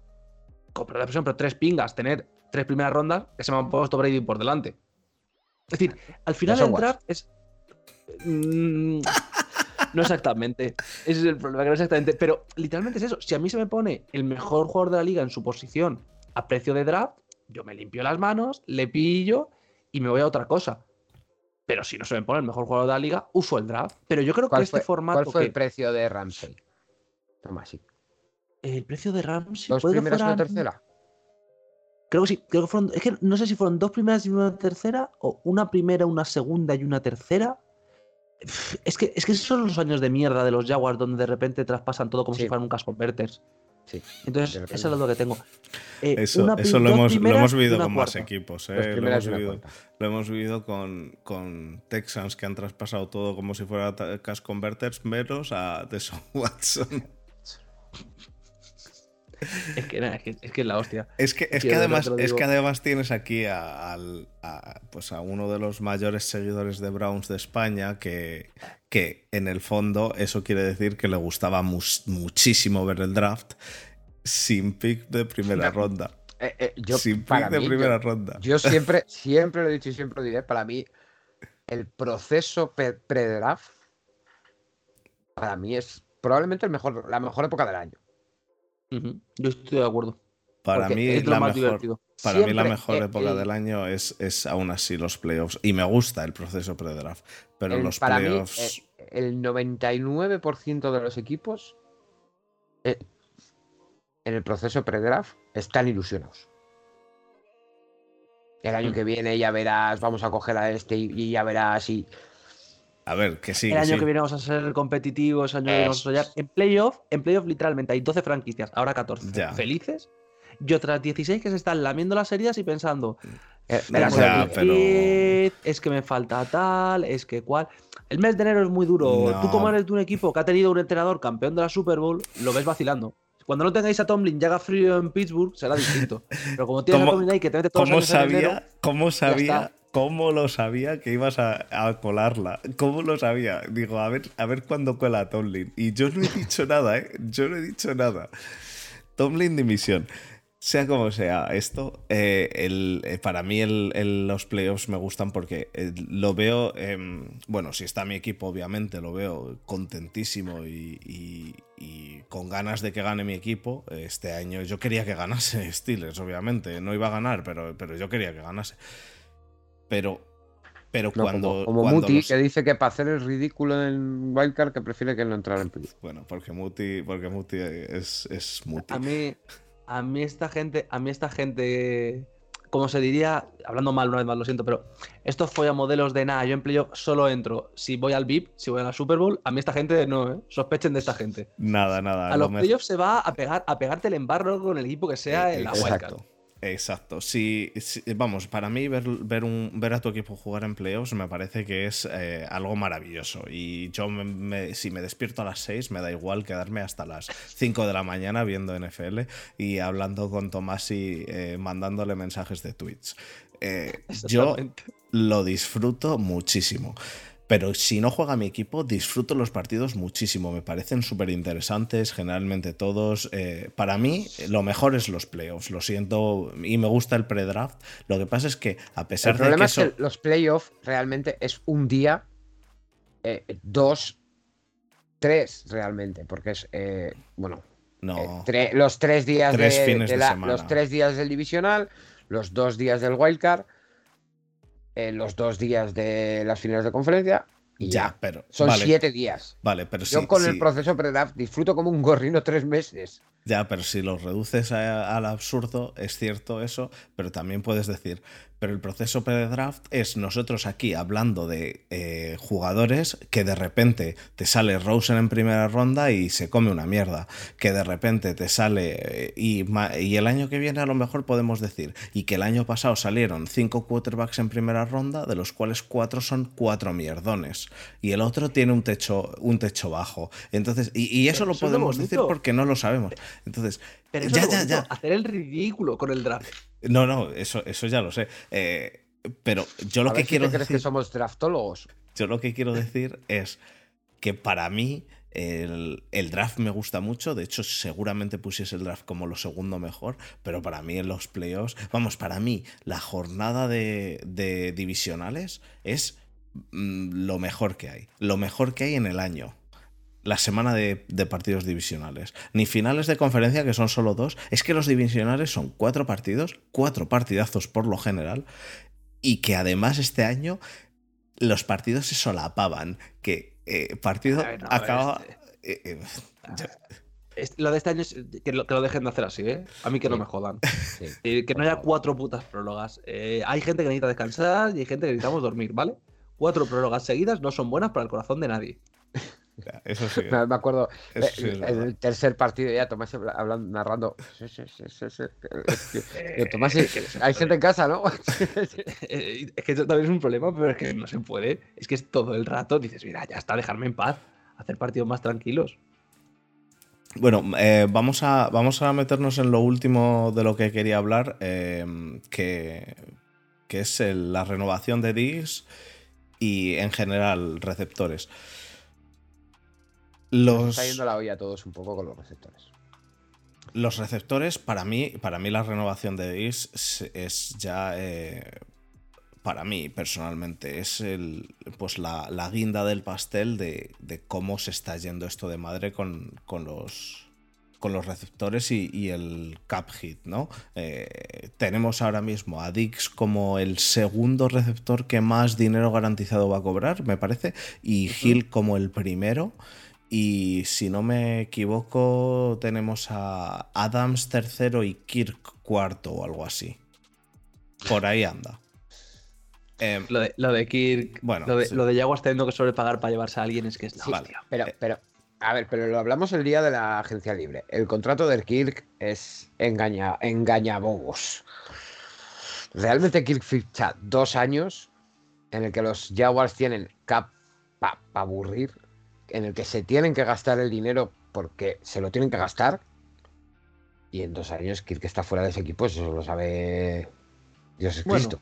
con de expresión, pero tres pingas, tener tres primeras rondas que se me han puesto Brady por delante. Es decir, al final el draft es... Mm, no exactamente. Ese es el problema, que no exactamente. Pero literalmente es eso. Si a mí se me pone el mejor jugador de la liga en su posición a precio de draft, yo me limpio las manos, le pillo y me voy a otra cosa. Pero si no se me pone el mejor jugador de la liga, uso el draft. Pero yo creo que
¿Cuál
este
fue,
formato.
cuál fue
que-
el precio de Ramsey? Toma, sí.
el precio de Ramsey
¿Dos primeras y una tercera?
Creo que sí, creo que fueron. Es que no sé si fueron dos primeras y una tercera, o una primera, una segunda y una tercera. Es que, es que esos son los años de mierda de los Jaguars donde de repente traspasan todo como
Sí.
si fueran un cash converters.
Sí.
Entonces, eso es lo que tengo. Eh,
Eso, eso lo, hemos, lo hemos vivido con más
cuarta.
equipos.
Dos
¿eh? Lo, hemos vivido, lo hemos vivido con, con Texans que han traspasado todo como si fuera cash converters, menos a Deshaun Watson.
Es que, nada, es que es que es la hostia.
Es que, es que además, es que además tienes aquí a, pues a uno de los mayores seguidores de Browns de España que, que en el fondo eso quiere decir que le gustaba mus- muchísimo ver el draft sin pick de primera ronda.
Eh, eh, yo,
sin
para
pick de
mí, yo-
primera ronda.
Yo siempre, siempre lo he dicho y siempre lo diré, para mí el proceso pre-draft para mí es probablemente el mejor, la mejor época del año.
Yo estoy de acuerdo.
Para mí,
Es lo
la
más
mejor,
divertido.
para mí la mejor
eh,
época
el-
del año es, es aún así los playoffs. Y me gusta el proceso pre-draft. Pero
El-
los
para
playoffs.
mí, eh, el 99% de los equipos eh, en el proceso pre-draft están ilusionados. El año
Mm.
que viene ya verás, vamos a coger a este y, y ya verás y
A ver, que sí.
el
que
año
sí.
que viene vamos a ser competitivos, el año que viene vamos a soñar. En playoff, en playoff literalmente hay 12 franquicias, ahora 14.
Ya.
Felices. Y otras 16 que se están lamiendo las heridas y pensando,
eh,
me
Ya, pero-
es que me falta tal, es que cual. El mes de enero es muy duro.
No.
Tú como eres de un equipo que ha tenido un entrenador campeón de la Super Bowl, lo ves vacilando. Cuando no tengáis a Tomlin y haga frío en Pittsburgh, será distinto. Pero como tienes
¿Cómo-
a Tomlin ahí que te mete todos
¿Cómo
los años en enero,
sabía, ¿Cómo sabía. Cómo lo sabía que ibas a, a colarla? ¿Cómo lo sabía? Digo, a ver, a ver cuándo cuela a Tomlin. Y yo no he dicho nada, ¿eh? Yo no he dicho nada. Tomlin dimisión. Sea como sea, esto, eh, el- eh, para mí el- el- los playoffs me gustan porque eh, lo veo, em, bueno, si está mi equipo, obviamente, lo veo contentísimo y, y- y con ganas de que gane mi equipo. Este año yo quería que ganase Steelers, obviamente, no iba a ganar, pero, pero yo quería que ganase. Pero, pero
no,
cuando...
como, como
cuando
Muti,
los-
que dice que para hacer el ridículo en Wildcard que prefiere que no entrar en playoff.
Bueno, porque Muti, porque Muti es, es Muti.
a mí, a mí esta gente, a mí esta gente, como se diría, hablando mal una vez más, lo siento, pero estos modelos de nada, yo en playoff solo entro si voy al VIP, si voy a la Super Bowl, a mí esta gente no, ¿eh? sospechen de esta gente.
Nada, nada.
A
lo
los
mejor-
playoffs se va a pegar, a pegarte el embarro con el equipo que sea
Eh,
en la
exacto.
wildcard.
Exacto. Si- vamos, para mí ver, ver, un, ver a tu equipo jugar en playoffs me parece que es eh, algo maravilloso. Y yo, me- me- si me despierto a las 6, me da igual quedarme hasta las 5 de la mañana viendo NFL y hablando con Tomás y eh, mandándole mensajes de tweets. Eh, yo lo disfruto muchísimo. Pero si no juega mi equipo, disfruto los partidos muchísimo. Me parecen súper interesantes, generalmente todos. Eh, para mí, lo mejor es los playoffs. Lo siento y me gusta el pre-draft. Lo que pasa es que, a pesar
El
de
problema
que
es que los playoffs realmente es un día, eh, dos, tres realmente, porque es, eh, bueno,
No,
eh, tre- los tres días
Tres
de,
fines
de
de
la-
semana.
los tres días del divisional, los dos días del wildcard, eh, los dos días de las finales de conferencia y
ya,
ya.
pero.
Son
vale,
siete días.
Vale, pero
Yo
sí,
con
sí.
el proceso pre-draft disfruto como un gorrino tres meses.
Ya, pero si los reduces a- al absurdo, es cierto eso, pero también puedes decir, pero el proceso pre-draft es nosotros aquí hablando de eh, jugadores que de repente te sale Rosen en primera ronda y se come una mierda, que de repente te sale eh, y, y el año que viene a lo mejor podemos decir, y que el año pasado salieron cinco quarterbacks en primera ronda, de los cuales cuatro son cuatro mierdones, y el otro tiene un techo, un techo bajo. Entonces, y, y eso
Pero
lo
eso
podemos decir porque no lo sabemos. Entonces,
Pero eso
ya,
es lo
ya, ya.
hacer el ridículo con el draft.
No, no, eso, eso ya lo sé. Eh, pero yo lo
A
que
ver si
quiero
te crees
decir,
que somos draftólogos.
yo lo que quiero decir es que para mí el, el draft me gusta mucho. De hecho, seguramente pusiese el draft como lo segundo mejor. Pero para mí en los playoffs, vamos, para mí la jornada de, de divisionales es mm, lo mejor que hay. Lo mejor que hay en el año. La semana de, de partidos divisionales. Ni finales de conferencia, que son solo dos. Es que los divisionales son cuatro partidos, cuatro partidazos por lo general. Y que además este año los partidos se solapaban. Que eh, partido
A ver, no,
acaba.
este-
eh, eh,
Es- Lo de este año es que lo, que lo dejen de hacer así, ¿eh? A mí que no me jodan.
Sí.
Eh, que no haya cuatro putas prólogas. Eh, hay gente que necesita descansar y hay gente que necesitamos dormir, ¿vale? Cuatro prólogas seguidas no son buenas para el corazón de nadie.
Ya, Eso sí.
Me, me acuerdo,
Eso
eh,
sí
el tercer partido ya Tomás habla- hablando, narrando. Sí, sí, sí, sí, sí. Es que- digo, Tomás, hay gente en casa, ¿no?
Eh, es que eso también es un problema, pero es que no se puede. Es que es todo el rato. Dices, mira, ya está, dejarme en paz. Hacer partidos más tranquilos.
Bueno, eh, vamos, a, vamos a meternos en lo último de lo que quería hablar, eh, que, que es el- la renovación de DIS y en general receptores.
Nos
Los,
está yendo la olla a todos un poco con los receptores.
los receptores, para mí, para mí la renovación de DIS es, es ya, eh, para mí personalmente, es el, pues la, la guinda del pastel de, de cómo se está yendo esto de madre con, con los con los receptores y, y el cap hit, ¿no? Eh, tenemos ahora mismo a Dix como el segundo receptor que más dinero garantizado va a cobrar, me parece, y Hill como el primero. Y si no me equivoco, tenemos a Adams tercero y Kirk cuarto o algo así. Por ahí anda. Em,
Lo de, lo de Kirk,
Bueno,
lo, de,
sí.
lo de Jaguars teniendo que sobrepagar para llevarse a alguien es que es la hostia.
Pero,
Eh.
pero, a ver, pero lo hablamos el día de la agencia libre. El contrato del Kirk es engaña, engañabobos. Realmente Kirk ficha dos años en el que los Jaguars tienen cap para aburrir, en el que se tienen que gastar el dinero porque se lo tienen que gastar. Y en dos años Kirk está fuera de ese equipo, eso lo sabe Dios es
Bueno,
Cristo.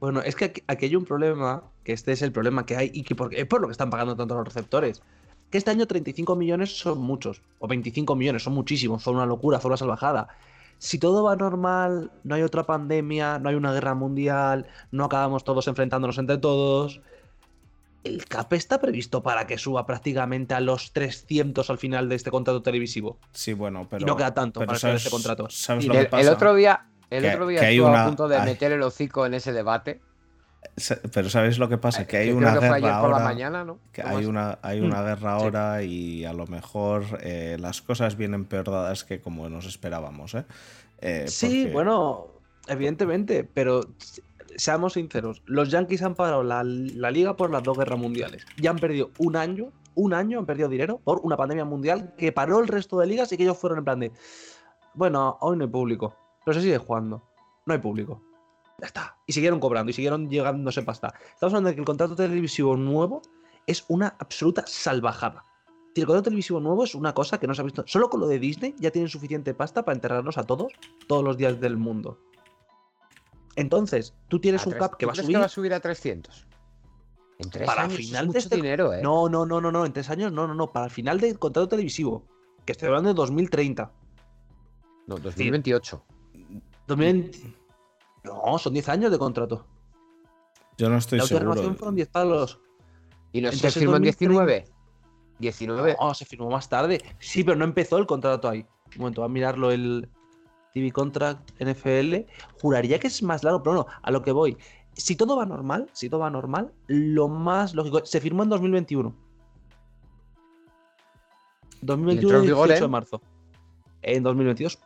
Bueno, es que aquí, aquí hay un problema, que este es el problema que hay y que porque, es por lo que están pagando tanto los receptores. Que este año 35 millones son muchos, o 25 millones son muchísimos, son una locura, son una salvajada. Si todo va normal, no hay otra pandemia, no hay una guerra mundial, no acabamos todos enfrentándonos entre todos, el CAP está previsto para que suba prácticamente a los 300 al final de este contrato televisivo.
sí, bueno, pero.
y no queda tanto para hacer este contrato.
¿Sabes lo
El,
que
el
pasa?
otro día, el
Que-
otro día
que hay
estuvo
una-
a punto de meter el hocico en ese debate.
Pero ¿sabes lo que pasa? Que hay una
que
guerra
ayer por la
ahora.
mañana, ¿no?
Que hay una, hay una
Mm,
guerra
sí.
ahora y a lo mejor eh, las cosas vienen peor dadas que como nos esperábamos. ¿eh? Eh,
Sí,
porque-
bueno, evidentemente, pero seamos sinceros, los Yankees han parado la, la liga por las dos guerras mundiales. Ya han perdido un año, un año han perdido dinero por una pandemia mundial que paró el resto de ligas y que ellos fueron en plan de, bueno, hoy no hay público, pero se sigue jugando, no hay público. Ya está. Y siguieron cobrando y siguieron llegándose pasta. Estamos hablando de que el contrato televisivo nuevo es una absoluta salvajada. El contrato televisivo nuevo es una cosa que no se ha visto. Solo con lo de Disney ya tienen suficiente pasta para enterrarnos a todos todos los días del mundo. Entonces, tú tienes un
tres-
cap que
¿tú
va a subir.
va a subir a 300? En tres
Para
años
final
es
de
mucho
este-
dinero, ¿eh?
No, no, no, no, no. En tres años, no, no, no. Para el final del contrato televisivo. Que estoy hablando de 2030.
No, 2028.
2020. No, son 10 años de contrato.
Yo no estoy
la
seguro.
renovación fueron 10 palos.
¿Y no se
Entonces,
firmó en
2030.
19? 19.
No, se firmó más tarde. Sí, pero no empezó el contrato ahí. Un momento, va a mirarlo el TV Contract NFL. Juraría que es más largo, pero no, a lo que voy. Si todo va normal, si todo va normal, lo más lógico. Se firmó en 2021. 2021,
entró en vigor
18 de
en?
marzo. En 2022.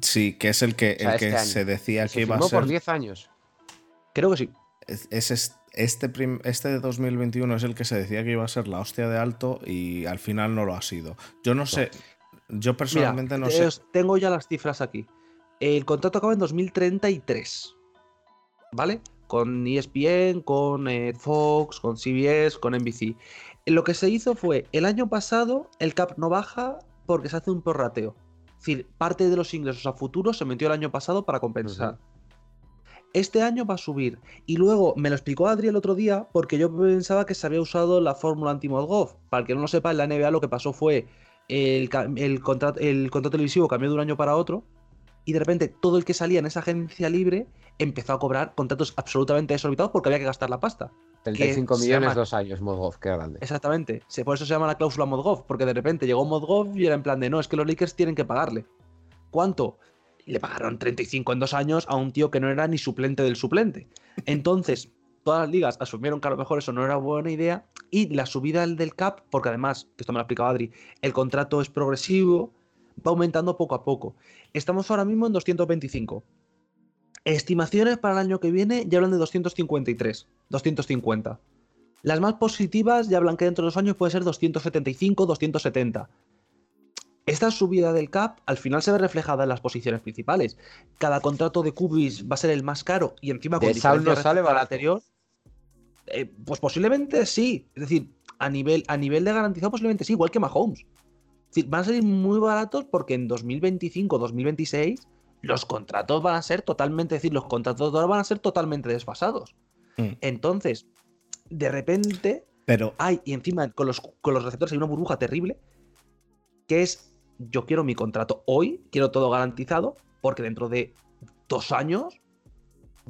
Sí, que es el que,
O sea,
el que
este
se decía
se
que iba a
firmó
ser.
por 10 años.
Creo que sí.
es- es est- este, prim- este de 2021 es el que se decía que iba a ser la hostia de alto y al final no lo ha sido. Yo no sé. Yo personalmente
Mira,
no
te-
sé.
tengo ya las cifras aquí. El contrato acaba en 2033. ¿Vale? Con ESPN, con eh, Fox, con CBS, con NBC. Lo que se hizo fue, el año pasado el cap no baja porque se hace un prorrateo. Es decir, parte de los ingresos a futuro se metió el año pasado para compensar. Este año va a subir. Y luego me lo explicó Adri el otro día porque yo pensaba que se había usado la fórmula anti-Molgov. Para el que no lo sepa, en la NBA lo que pasó fue el, contrato, el contrato televisivo cambió de un año para otro y de repente todo el que salía en esa agencia libre empezó a cobrar contratos absolutamente desorbitados porque había que gastar la pasta.
35
se
millones
llama-
dos años, Modgov, qué grande.
Exactamente. Por eso se llama la cláusula Modgov, porque de repente llegó Modgov y era en plan de no, es que los Lakers tienen que pagarle. ¿Cuánto? Le pagaron 35 en dos años a un tío que no era ni suplente del suplente. Entonces, todas las ligas asumieron que a lo mejor eso no era buena idea y la subida del cap, porque además, que esto me lo ha explicado Adri, el contrato es progresivo, va aumentando poco a poco. Estamos ahora mismo en 225. Estimaciones para el año que viene ya hablan de 253, 250. Las más positivas ya hablan que dentro de dos años puede ser 275, 270. Esta subida del cap al final se ve reflejada en las posiciones principales. Cada contrato de Cubis va a ser el más caro y encima con
no sale barato.
anterior. eh, pues posiblemente sí. Es decir, a nivel, a nivel de garantizado, posiblemente sí, igual que Mahomes. Es decir, van a salir muy baratos porque en 2025, 2026, los contratos van a ser totalmente, es decir, los contratos de ahora van a ser totalmente desfasados.
Mm.
Entonces, de repente,
Pero
hay, y encima con los, con los receptores hay una burbuja terrible, que es, yo quiero mi contrato hoy, quiero todo garantizado, porque dentro de dos años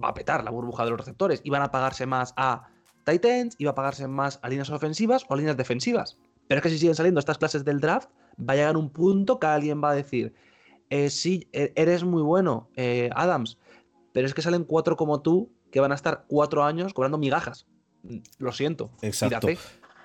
va a petar la burbuja de los receptores y van a pagarse más a Titans, y va a pagarse más a líneas ofensivas o a líneas defensivas. Pero es que si siguen saliendo estas clases del draft, va a llegar un punto que alguien va a decir, eh, sí, e- eres muy bueno, eh, Adams, pero es que salen cuatro como tú que van a estar cuatro años cobrando migajas. Mm, Lo siento.
Exacto.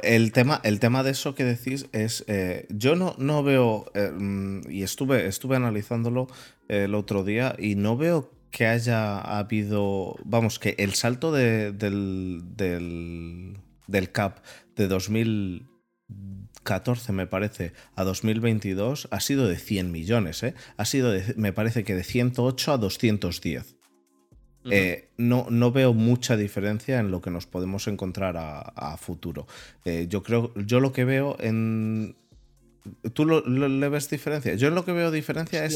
El tema, el tema de eso que decís es, eh, yo no, no veo, eh, mm, y estuve, estuve analizándolo eh, el otro día, y no veo que haya habido, vamos, que el salto de- del, del, del CAP de 2014, me parece, a 2022 ha sido de 100 millones, ¿eh? Ha sido, de- me parece que de 108 a 210. Eh, no, no veo mucha diferencia en lo que nos podemos encontrar a, a futuro. Eh, yo creo, yo lo que veo en. ¿Tú lo, lo- le ves diferencia? Yo en lo que veo diferencia es.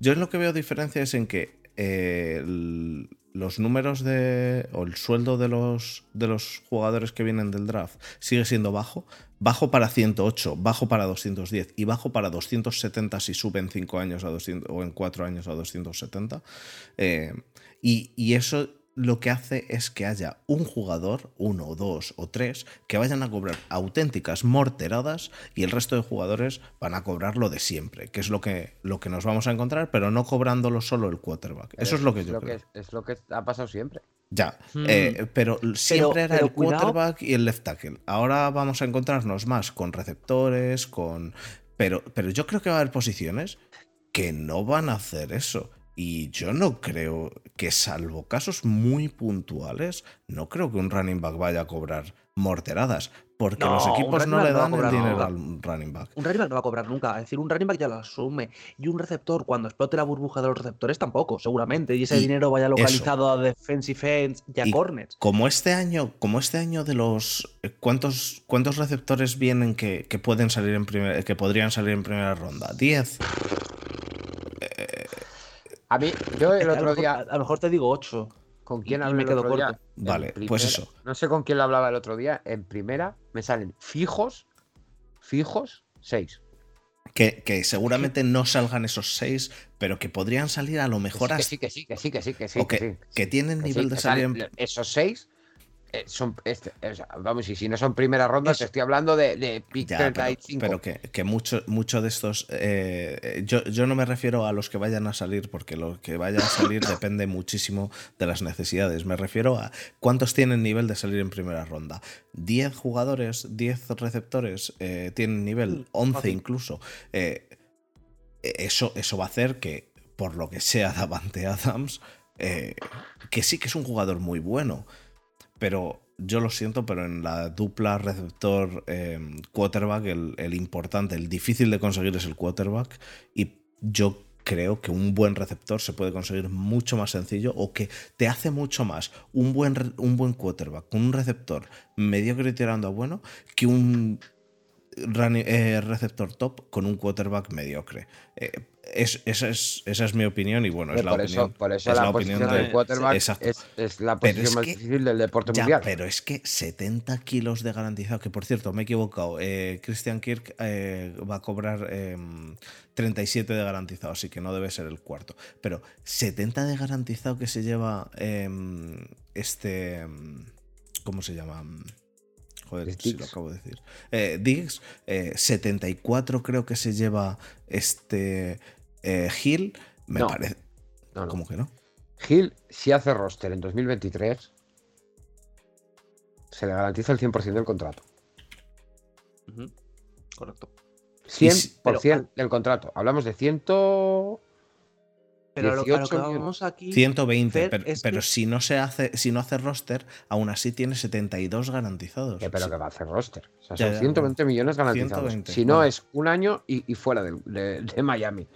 Yo en lo que veo diferencia es en que eh, el- los números de. o el sueldo de los, de los jugadores que vienen del draft sigue siendo bajo. Bajo para 108, bajo para 210 y bajo para 270 si suben 5 años a 200 o en 4 años a 270. Eh, y, y eso lo que hace es que haya un jugador, uno, dos o tres, que vayan a cobrar auténticas morteradas y el resto de jugadores van a cobrar lo de siempre, que es lo que, lo que nos vamos a encontrar, pero no cobrándolo solo el quarterback. Eso es lo que yo creo.
que, es lo que ha pasado siempre.
Ya,
Hmm.
eh, pero siempre era
pero
el
cuidado.
quarterback y el left tackle. Ahora vamos a encontrarnos más con receptores, con... Pero, pero yo creo que va a haber posiciones que no van a hacer eso. Y yo no creo que, salvo casos muy puntuales, no creo que un running back vaya a cobrar morteradas. Porque
No,
los equipos no le
no
dan el dinero
nunca.
al running back.
Un running back no va a cobrar nunca. Es decir, un running back ya lo asume. Y un receptor, cuando explote la burbuja de los receptores, tampoco, seguramente. Y ese
Y
dinero vaya localizado a defensive ends y a
Y-
corners.
Como este año, como este año de los eh, ¿cuántos, cuántos receptores vienen que, que pueden salir en primera, que podrían salir en primera ronda? ¿10?
A mí, yo el
A lo
otro
mejor-
día,
A lo mejor te digo 8.
¿con quién hablé
me
el
quedo
otro
corto.
Vale, pues eso.
No sé con quién lo hablaba el otro día. En primera me salen fijos, fijos, seis.
Que, que seguramente no salgan esos 6, pero que podrían salir a lo mejor
sí, que
hasta-
sí, que sí, que sí, que sí, que sí.
o que,
que sí,
que tienen
que
nivel
sí,
de salir en,
salen- Esos seis son. este, o sea, vamos, y si no son primera ronda, te estoy hablando de, de pick
Ya, pero,
35.
pero que, que mucho, mucho de estos. eh, eh, yo, yo no me refiero a los que vayan a salir, porque lo que vaya a salir depende muchísimo de las necesidades. Me refiero a cuántos tienen nivel de salir en primera ronda. 10 jugadores, 10 receptores eh, tienen nivel, 11
fácil.
incluso. Eh, eso, eso va a hacer que, por lo que sea Davante Adams, eh, que sí que es un jugador muy bueno, pero yo lo siento, pero en la dupla receptor eh, quarterback, el, importante, el difícil de conseguir es el quarterback. Y yo creo que un buen receptor se puede conseguir mucho más sencillo o que te hace mucho más un buen, un buen quarterback con un receptor mediocre tirando a bueno que un eh, receptor top con un quarterback mediocre. Eh, es- esa, es, esa es mi opinión y bueno, es la opinión.
por eso
es
la,
la opinión
posición
de-
del quarterback es, es la posición más
que-
difícil del deporte
Ya,
mundial.
pero es que 70 kilos de garantizado, que por cierto, me he equivocado. eh, Christian Kirk eh, va a cobrar eh, 37 de garantizado, así que no debe ser el cuarto. Pero 70 de garantizado que se lleva eh, este... em, ¿Cómo se llama? Joder, si lo acabo de decir. Eh, Diggs, eh, 74 creo que se lleva este eh, Hill. Me
No.
parece...
No, no.
¿Cómo que no?
Gil, si hace roster en 2023, se le garantiza el 100% del contrato.
Ujú, Correcto.
100% del contrato. Hablamos de 100.
Pero lo, a lo que
18 millones.
vamos aquí.
120,
Fer,
pero,
es
pero
que-
si no se hace, si no hace roster, aún así tiene 72 garantizados.
Que, pero
Sí.
que va a hacer roster. O sea,
Ya,
son
ya,
120 millones garantizados.
120,
si no es un año y, y fuera de, de Miami.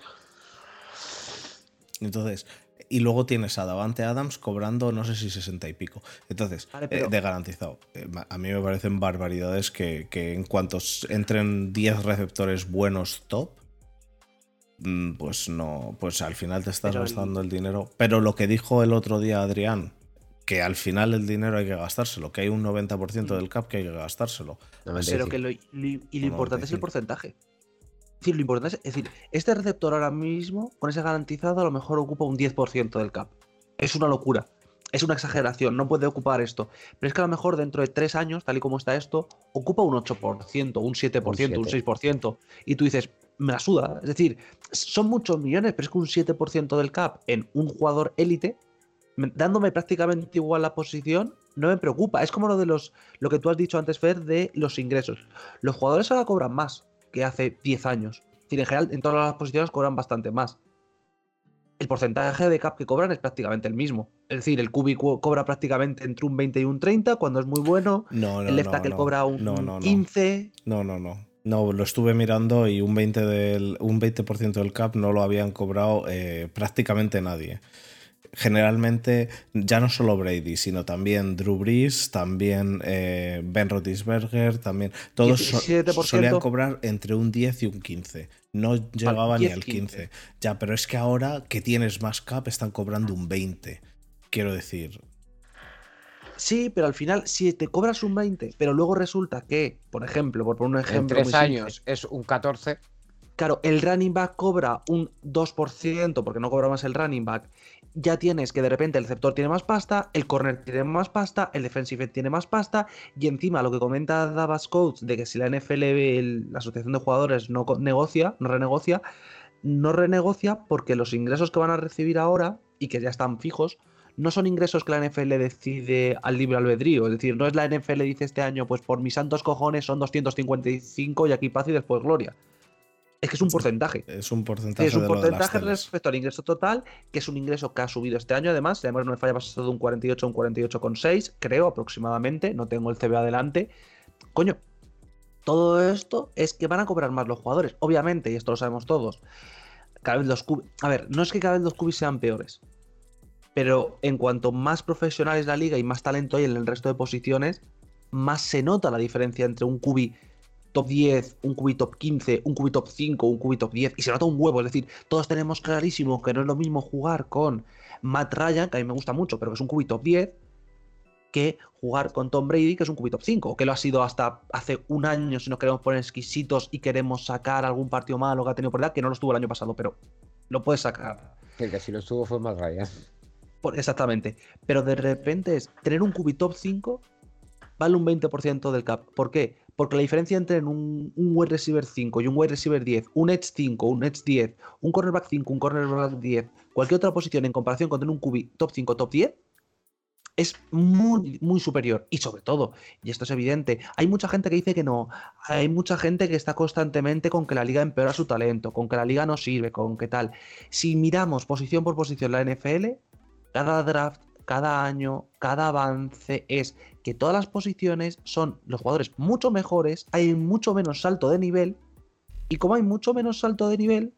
Entonces, y luego tienes a Davante Adams cobrando no sé si 60 y pico. Entonces,
Vale,
eh, de garantizado. Eh, A mí me parecen barbaridades que, que en cuanto entren 10 receptores buenos top, pues no, pues al final te estás
Pero
gastando el dinero. Pero lo que dijo el otro día Adrián, que al final el dinero hay que gastárselo, que hay un 90% del cap que hay que gastárselo.
No,
Pero que lo, lo- y lo importante es el
95.
porcentaje. Es decir, lo importante es, es decir, este receptor ahora mismo, con ese garantizado, a lo mejor ocupa un 10% del cap. Es una locura. Es una exageración, no puede ocupar esto. Pero es que a lo mejor dentro de tres años, tal y como está esto, ocupa un 8%, un 7%, un,
Un
6%. Y tú dices, me la suda. Es decir, son muchos millones, pero es que un 7% del cap en un jugador élite, me- dándome prácticamente igual la posición, no me preocupa. Es como lo de los, lo que tú has dicho antes, Fer, de los ingresos. Los jugadores ahora cobran más que hace 10 años. Es decir, en general, en todas las posiciones cobran bastante más. El porcentaje de cap que cobran es prácticamente el mismo. Es decir, el Cubi co- cobra prácticamente entre un 20 y un 30 cuando es muy bueno.
No, no,
el left tackle
no.
cobra un
No, no, no.
15.
No, no, no. No, lo estuve mirando y un 20%, del, un 20 del cap no lo habían cobrado eh, prácticamente nadie. Generalmente, ya no solo Brady, sino también Drew Brees, también eh, Ben Roethlisberger, también. Todos so-
17%.
solían cobrar entre un 10 y un 15. No llegaba ni
10,
al 15.
15.
Ya, pero es que ahora que tienes más cap están cobrando un 20. Quiero decir,
Sí, pero al final, si te cobras un 20, pero luego resulta que, por ejemplo, por poner un
En
ejemplo.
tres
muy simple,
años es un 14.
Claro, el running back cobra un 2% porque no cobra más el running back. Ya tienes que de repente el receptor tiene más pasta, el corner tiene más pasta, el defensive tiene más pasta y encima lo que comenta Davas Coach de que si la NFL, el- la asociación de jugadores no negocia, no renegocia, no renegocia porque los ingresos que van a recibir ahora y que ya están fijos no son ingresos que la NFL decide al libre albedrío. Es decir, no es la NFL dice este año, pues por mis santos cojones son 255 y aquí paz y después gloria. Es que es un porcentaje.
es un porcentaje
Es un porcentaje respecto al ingreso total, que es un ingreso que ha subido este año, además. Además, no me falla pasado de un 48 a un 48,6, creo aproximadamente. No tengo el CB adelante. Coño, todo esto es que van a cobrar más los jugadores. Obviamente, y esto lo sabemos todos. Cada vez los cubis. A ver, no es que cada vez los cubis sean peores. Pero en cuanto más profesional es la liga y más talento hay en el resto de posiciones, más se nota la diferencia entre un cubi top 10, un cubi top 15, un cubi top 5, un cubi top 10, y se nota un huevo. Es decir, todos tenemos clarísimo que no es lo mismo jugar con Matt Ryan, que a mí me gusta mucho, pero que es un cubi top 10, que jugar con Tom Brady, que es un cubi top 5, que lo ha sido hasta hace un año si nos queremos poner exquisitos y queremos sacar algún partido malo que ha tenido por edad, que no lo estuvo el año pasado, pero lo puedes sacar.
El que si lo estuvo fue más Ryan.
Por- exactamente. Pero de repente es tener un cubi top 5 vale un 20% del cap. ¿Por qué? Porque la diferencia entre un, un wide receiver 5 y un wide receiver 10, un edge 5, un edge 10, un cornerback 5, un cornerback 10, cualquier otra posición en comparación con tener un cubi top 5, top 10, es muy, muy superior. Y sobre todo, y esto es evidente, hay mucha gente que dice que no. Hay mucha gente que está constantemente con que la liga empeora su talento, con que la liga no sirve, con que tal. Si miramos posición por posición la NFL, cada draft, cada año, cada avance es que todas las posiciones son los jugadores mucho mejores, hay mucho menos salto de nivel, y como hay mucho menos salto de nivel,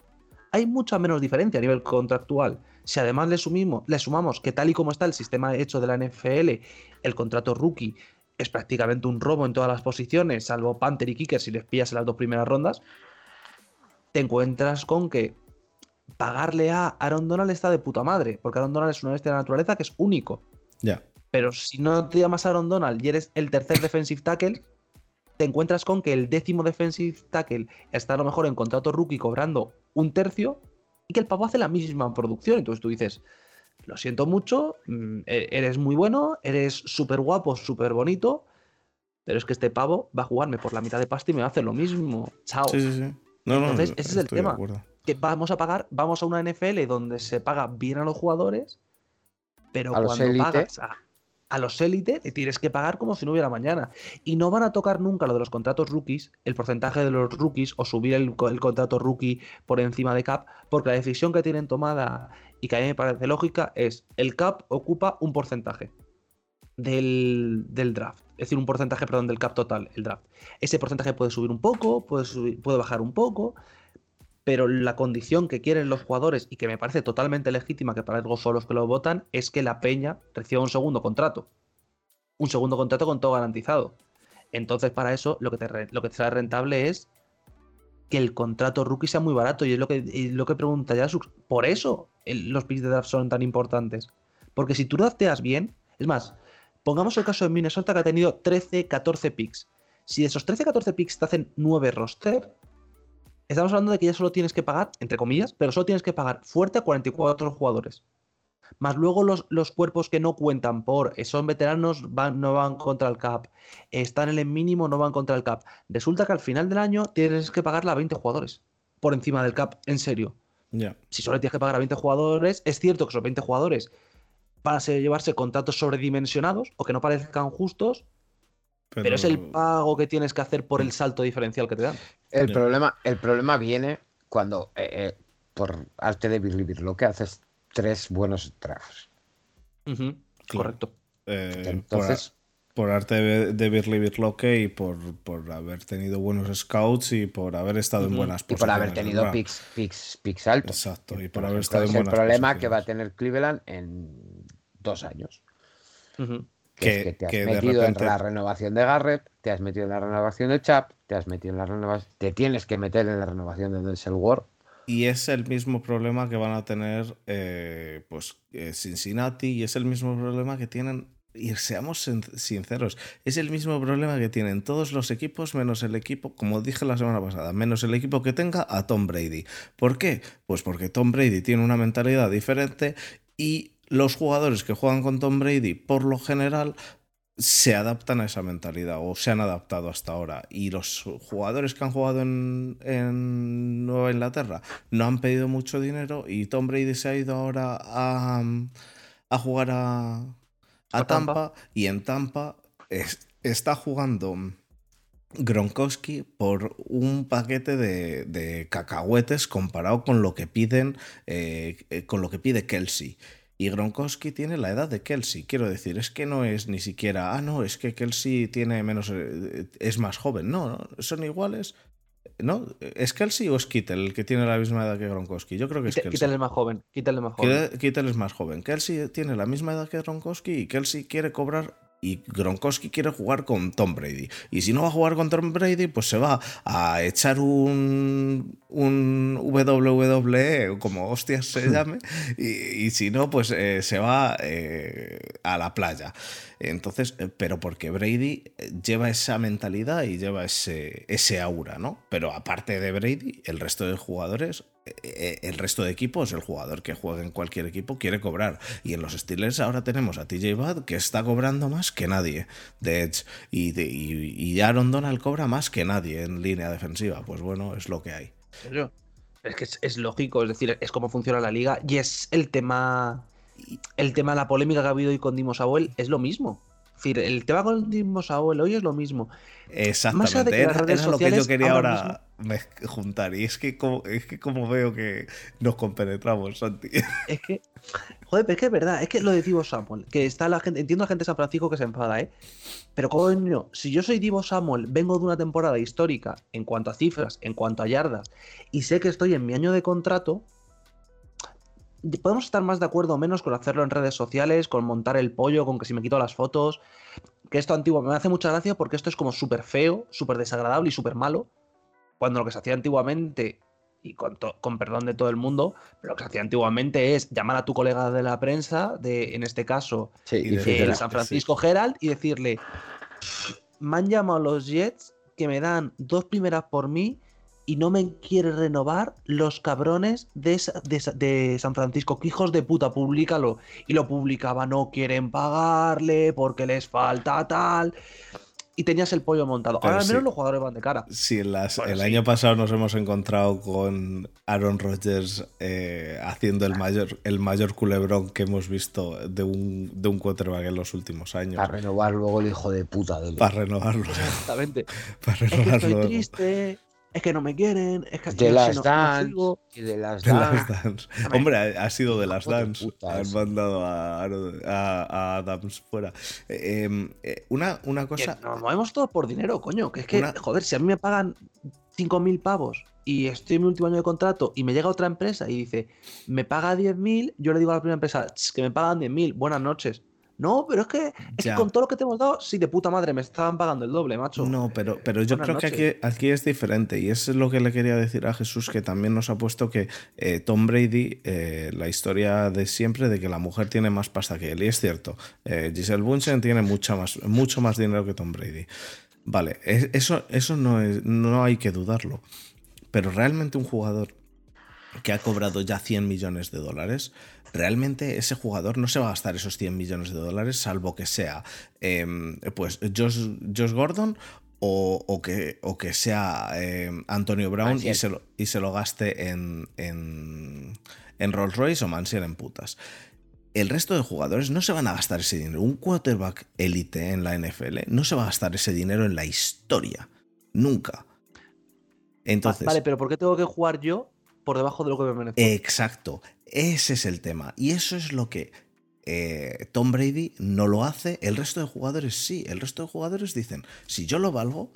hay mucha menos diferencia a nivel contractual. Si además le, le sumamos que tal y como está el sistema hecho de la NFL, el contrato rookie es prácticamente un robo en todas las posiciones, salvo Panther y Kicker si les pillas en las dos primeras rondas, te encuentras con que pagarle a Aaron Donald está de puta madre, porque Aaron Donald es una bestia de la naturaleza que es único.
Ya.
Pero si no te llamas Aaron Donald y eres el tercer defensive tackle, te encuentras con que el décimo defensive tackle está a lo mejor en contrato rookie cobrando un tercio y que el pavo hace la misma producción. Entonces tú dices, lo siento mucho, mm, e- eres muy bueno, eres súper guapo, súper bonito, pero es que este pavo va a jugarme por la mitad de pasta y me va a hacer lo mismo. Chao.
Sí, sí, sí. No, no,
Entonces, ese es el
de
tema. Que vamos a pagar, vamos a una NFL donde se paga bien a los jugadores, pero
A los
cuando pagas a, a los élite le tienes que pagar como si no hubiera mañana. Y no van a tocar nunca lo de los contratos rookies, el porcentaje de los rookies o subir el, el contrato rookie por encima de cap, porque la decisión que tienen tomada y que a mí me parece lógica es el cap ocupa un porcentaje del, del, draft. Es decir, un porcentaje, perdón, del cap total, el draft. Ese porcentaje puede subir un poco, puede, subir, puede bajar un poco, pero la condición que quieren los jugadores y que me parece totalmente legítima, que para algo son los que lo votan, es que la Peña reciba un segundo contrato. Un segundo contrato con todo garantizado. Entonces, para eso, lo que te, lo que te rentable es que el contrato rookie sea muy barato. Y es lo que, lo que pregunta ya Por eso los picks de draft son tan importantes. Porque si tú drafteas bien, es más, pongamos el caso de Minnesota que ha tenido 13, 14 picks. Si de esos 13, 14 picks te hacen 9 roster, estamos hablando de que ya solo tienes que pagar, entre comillas, pero solo tienes que pagar fuerte a 44 jugadores. Más luego los, los cuerpos que no cuentan por eh, son veteranos, van, no van contra el cap, están en el mínimo, no van contra el cap. Resulta que al final del año tienes que pagarle a 20 jugadores por encima del cap, en serio. Si solo tienes que pagar a 20 jugadores, es cierto que esos 20 jugadores van a llevarse contratos sobredimensionados o que no parezcan justos, pero... es el pago que tienes que hacer por el salto diferencial que te dan.
El, problema, el problema viene cuando, eh, eh, por arte de vivir, lo que haces tres buenos drafts.
Correcto.
Eh, Entonces. Por, arte de, de Birloque y por, por, haber tenido buenos scouts y por haber estado en buenas
posiciones. Y por haber tenido picks, picks, picks, altos.
Exacto, y por haber estado en buenas
el problema que va a tener Cleveland en dos años. Que, te has metido en la renovación de Garrett, te has metido en la renovación de Chap, te has metido en la renovación. Te tienes que meter en la renovación de Denzel Ward
y es el mismo problema que van a tener eh, pues, eh, Cincinnati y es el mismo problema que tienen, y seamos sinceros, es el mismo problema que tienen todos los equipos menos el equipo, como dije la semana pasada, menos el equipo que tenga a Tom Brady. ¿Por qué? Pues porque Tom Brady tiene una mentalidad diferente y los jugadores que juegan con Tom Brady, por lo general, se adaptan a esa mentalidad o se han adaptado hasta ahora. Y los jugadores que han jugado en, Nueva Inglaterra no han pedido mucho dinero y Tom Brady se ha ido ahora a, a jugar a, a, Tampa, y en Tampa está jugando Gronkowski por un paquete de, cacahuetes comparado con lo que piden eh, con lo que pide Kelsey. Y Gronkowski tiene la edad de Kelsey. Quiero decir, es que no es ni siquiera, ah, no, es que Kelsey tiene menos, eh, es más joven. No, no, son iguales. ¿No? ¿Es Kelsey o es Kittel el que tiene la misma edad que Gronkowski? Yo creo que es.
Kittel es más joven. Kittel es más joven.
Kittel es más joven. Kelsey tiene la misma edad que Gronkowski y Kelsey quiere cobrar y Gronkowski quiere jugar con Tom Brady. Y si no va a jugar con Tom Brady, pues se va a echar un, un WWE, como hostias se llame, y, si no, pues eh, se va eh, a la playa. Entonces, eh, pero porque Brady lleva esa mentalidad y lleva ese, ese aura, ¿no? Pero aparte de Brady, el resto de jugadores el resto de equipos, el jugador que juega en cualquier equipo quiere cobrar. Y en los Steelers ahora tenemos a TJ Bud que está cobrando más que nadie de Edge. Y, y, Aaron Donald cobra más que nadie en línea defensiva. Pues bueno, es lo que hay.
Es que es, lógico, es decir, es como funciona la liga. Y es el tema. El tema, la polémica que ha habido hoy con Dimos Samuel es lo mismo decir, el tema con el Saúl hoy es lo mismo.
Exactamente, era, lo que yo quería ahora, juntar. Y es que, como, es que como veo que nos compenetramos, Santi.
Es que, joder, pero es que es verdad, es que lo de Divo Samuel, que está la gente, entiendo a la gente de San Francisco que se enfada, ¿eh? Pero coño, si yo soy Divo Samuel, vengo de una temporada histórica en cuanto a cifras, en cuanto a yardas, y sé que estoy en mi año de contrato, podemos estar más de acuerdo o menos con hacerlo en redes sociales, con montar el pollo, con que si me quito las fotos. Que esto antiguo me hace mucha gracia porque esto es como súper feo, súper desagradable y súper malo. Cuando lo que se hacía antiguamente, y con, con, perdón de todo el mundo, pero lo que se hacía antiguamente es llamar a tu colega de la prensa, de en este caso, de San Francisco Herald, y decirle: Me han llamado los Jets que me dan dos primeras por mí y no me quiere renovar los cabrones de, de, San Francisco. Que hijos de puta, públicalo. Y lo publicaba, no quieren pagarle porque les falta tal. y tenías el pollo montado.
Pero
Ahora al menos
sí.
los jugadores van de cara.
Si en las-
Bueno,
el
sí.
año pasado nos hemos encontrado con Aaron Rodgers eh, haciendo el mayor, el mayor culebrón que hemos visto de un, de un quarterback en los últimos años.
Para renovar luego el hijo de puta de
Para renovarlo.
Exactamente.
Para
Es que
renovarlo.
estoy
luego.
triste, es que no me quieren, es que
De
no
las
no- no
Dance de las
De las
Dance.
Dance.
Hombre,
ha, sido de las Dance. Han mandado a, Aaron- a- a Adams fuera. Eh, em, eh, una, una
Que
cosa.
nos movemos todos por dinero, coño. Que es que,
Una-
joder, si a mí me pagan 5.000 pavos y estoy en mi último año de contrato y me llega otra empresa y dice, me paga 10.000, yo le digo a la primera empresa, "Ch, que me pagan 10.000, buenas noches. No, pero es que, es que con todo lo que te hemos dado, sí, de puta madre, me estaban pagando el doble, macho.
No, pero, pero yo
Buenas
creo que aquí, aquí es diferente y eso es lo que le quería decir a Jesús, que también nos ha puesto que eh, Tom Brady, eh, la historia de siempre de que la mujer tiene más pasta que él, y es cierto, eh, Giselle Bunchen tiene mucha más, mucho más dinero que Tom Brady. Vale, es- eso, eso no, es, no hay que dudarlo, pero realmente un jugador que ha cobrado ya 100 millones de dólares, realmente ese jugador no se va a gastar esos 100 millones de dólares, salvo que sea em, pues Josh, Josh Gordon o, o que, o que sea em, Antonio Brown y se, lo, y se lo gaste en, en, en Rolls Royce o Mansiel en putas. El resto de jugadores no se van a gastar ese dinero. Un quarterback élite en la NFL no se va a gastar ese dinero en la historia. Nunca. Entonces,
vale, pero ¿por qué tengo que jugar yo por debajo de lo que me?
Exacto, ese es el tema. Y eso es lo que eh, Tom Brady no lo hace, el resto de jugadores sí. El resto de jugadores dicen, si yo lo valgo,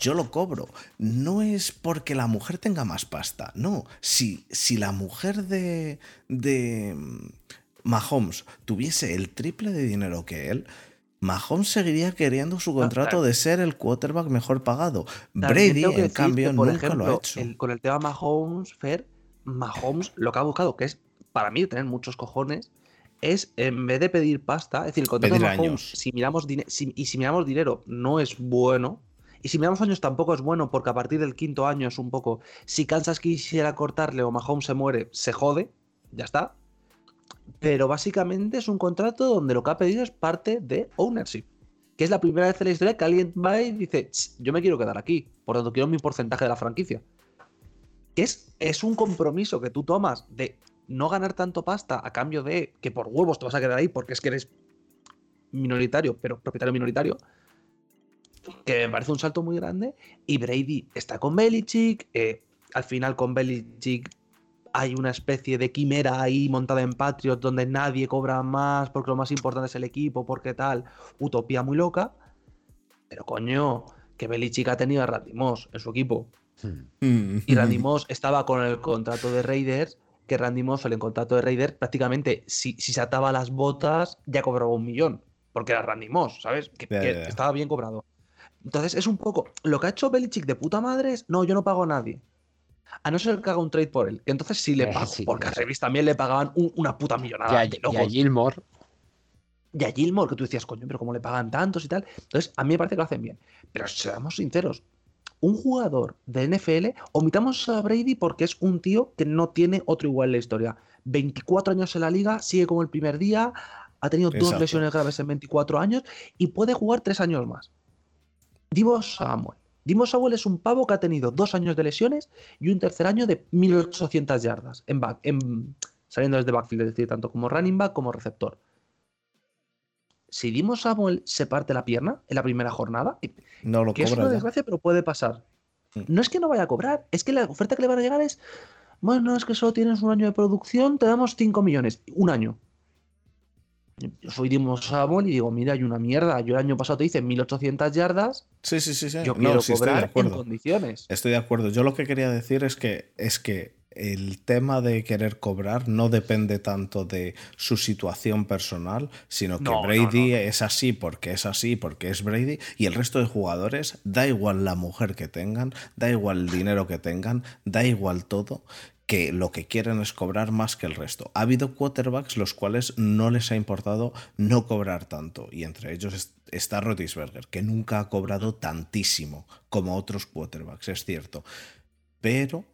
yo lo cobro. No es porque la mujer tenga más pasta, no. Si, si la mujer de, de mm, Mahomes tuviese el triple de dinero que él, Mahomes seguiría queriendo su contrato
claro.
de ser el quarterback mejor pagado. Brady, en cambio,
por
nunca lo ha
ejemplo,
hecho.
el- con el tema Mahomes, Fer, Mahomes lo que ha buscado, que es para mí tener muchos cojones, es en vez de pedir pasta, es decir, el contrato de Mahomes,
años.
si miramos si- y si miramos dinero, no es bueno. Y si miramos años tampoco es bueno, porque a partir del quinto año es un poco. Si Kansas quisiera cortarle o Mahomes se muere, se jode, ya está. Pero básicamente es un contrato donde lo que ha pedido es parte de ownership. Que es la primera vez en la historia que alguien va y dice, "Ch, yo me quiero quedar aquí, por tanto quiero mi porcentaje de la franquicia. Que es, es un compromiso que tú tomas de no ganar tanto pasta a cambio de que por huevos te vas a quedar ahí porque es que eres minoritario, pero propietario minoritario. Que me parece un salto muy grande. Y Brady está con Belichick. eh, al final con Belichick hay una especie de quimera ahí montada en Patriot donde nadie cobra más porque lo más importante es el equipo, porque tal. Utopía muy loca. Pero coño, que Belichick ha tenido a Randy Moss en su equipo.
Hmm.
Y Randy Moss estaba con el contrato de Raiders, que Randy Moss en el contrato de Raiders prácticamente si, si se ataba las botas ya cobraba un millón, porque era Randy Moss, ¿sabes? Que, estaba bien cobrado. Entonces es un poco, lo que ha hecho Belichick de puta madre es, no, yo no pago a nadie. A no ser que haga un trade por él, entonces sí le
Eh,
pago,
sí,
porque a. Revis también le pagaban un- una puta millonada.
Y a, y a. Gilmore.
Y a Gilmore, que tú decías, coño, pero cómo le pagan tantos y tal. Entonces, a mí me parece que lo hacen bien. Pero seamos sinceros, un jugador de NFL, omitamos a Brady porque es un tío que no tiene otro igual en la historia. 24 años en la liga, sigue como el primer día, ha tenido dos
Exacto.
lesiones graves en 24 años y puede jugar tres años más. Divo Samuel. Divo Samuel es un pavo que ha tenido dos años de lesiones y un tercer año de 1800 yardas en back, en, saliendo desde backfield, es decir, tanto como running back como receptor si Dimo Samuel se parte la pierna en la primera jornada, y-
No lo
que es una
ya.
desgracia, pero puede pasar.
Mm.
No es que no vaya a cobrar, es que la oferta que le van a llegar es, bueno, es que solo tienes un año de producción, te damos 5 millones, un año. Yo soy Dimo Samuel y digo, mira, hay una mierda. Yo el año pasado te hice 1800 yardas,
Sí, sí, sí, sí.
yo
No,
quiero
sí, estoy de
cobrar en condiciones.
Estoy de acuerdo. Yo lo que quería decir es que, es que el tema de querer cobrar no depende tanto de su situación personal, sino que
no,
Brady
no, no.
es así porque es así, porque es Brady, y el resto de jugadores, da igual la mujer que tengan, da igual el dinero que tengan, da igual todo, que lo que quieren es cobrar más que el resto. Ha habido quarterbacks los cuales no les ha importado no cobrar tanto, y entre ellos es- está Rotisberger, que nunca ha cobrado tantísimo como otros quarterbacks, es cierto. Pero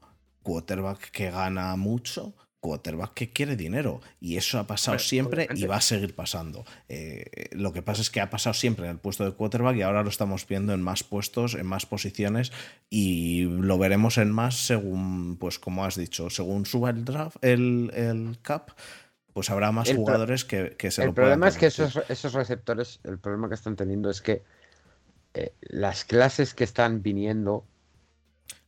quarterback que gana mucho quarterback que quiere dinero. Y eso ha pasado siempre y va a seguir pasando. Eh, lo que pasa es que ha pasado siempre en el puesto de quarterback y ahora lo estamos viendo en más puestos, en más posiciones y lo veremos en más según, pues como has dicho, según suba el draft, el, el cap, pues habrá más
El
jugadores que, que se
el
lo puedan
problema es que esos, esos receptores, el problema que están teniendo es que eh, las clases que están viniendo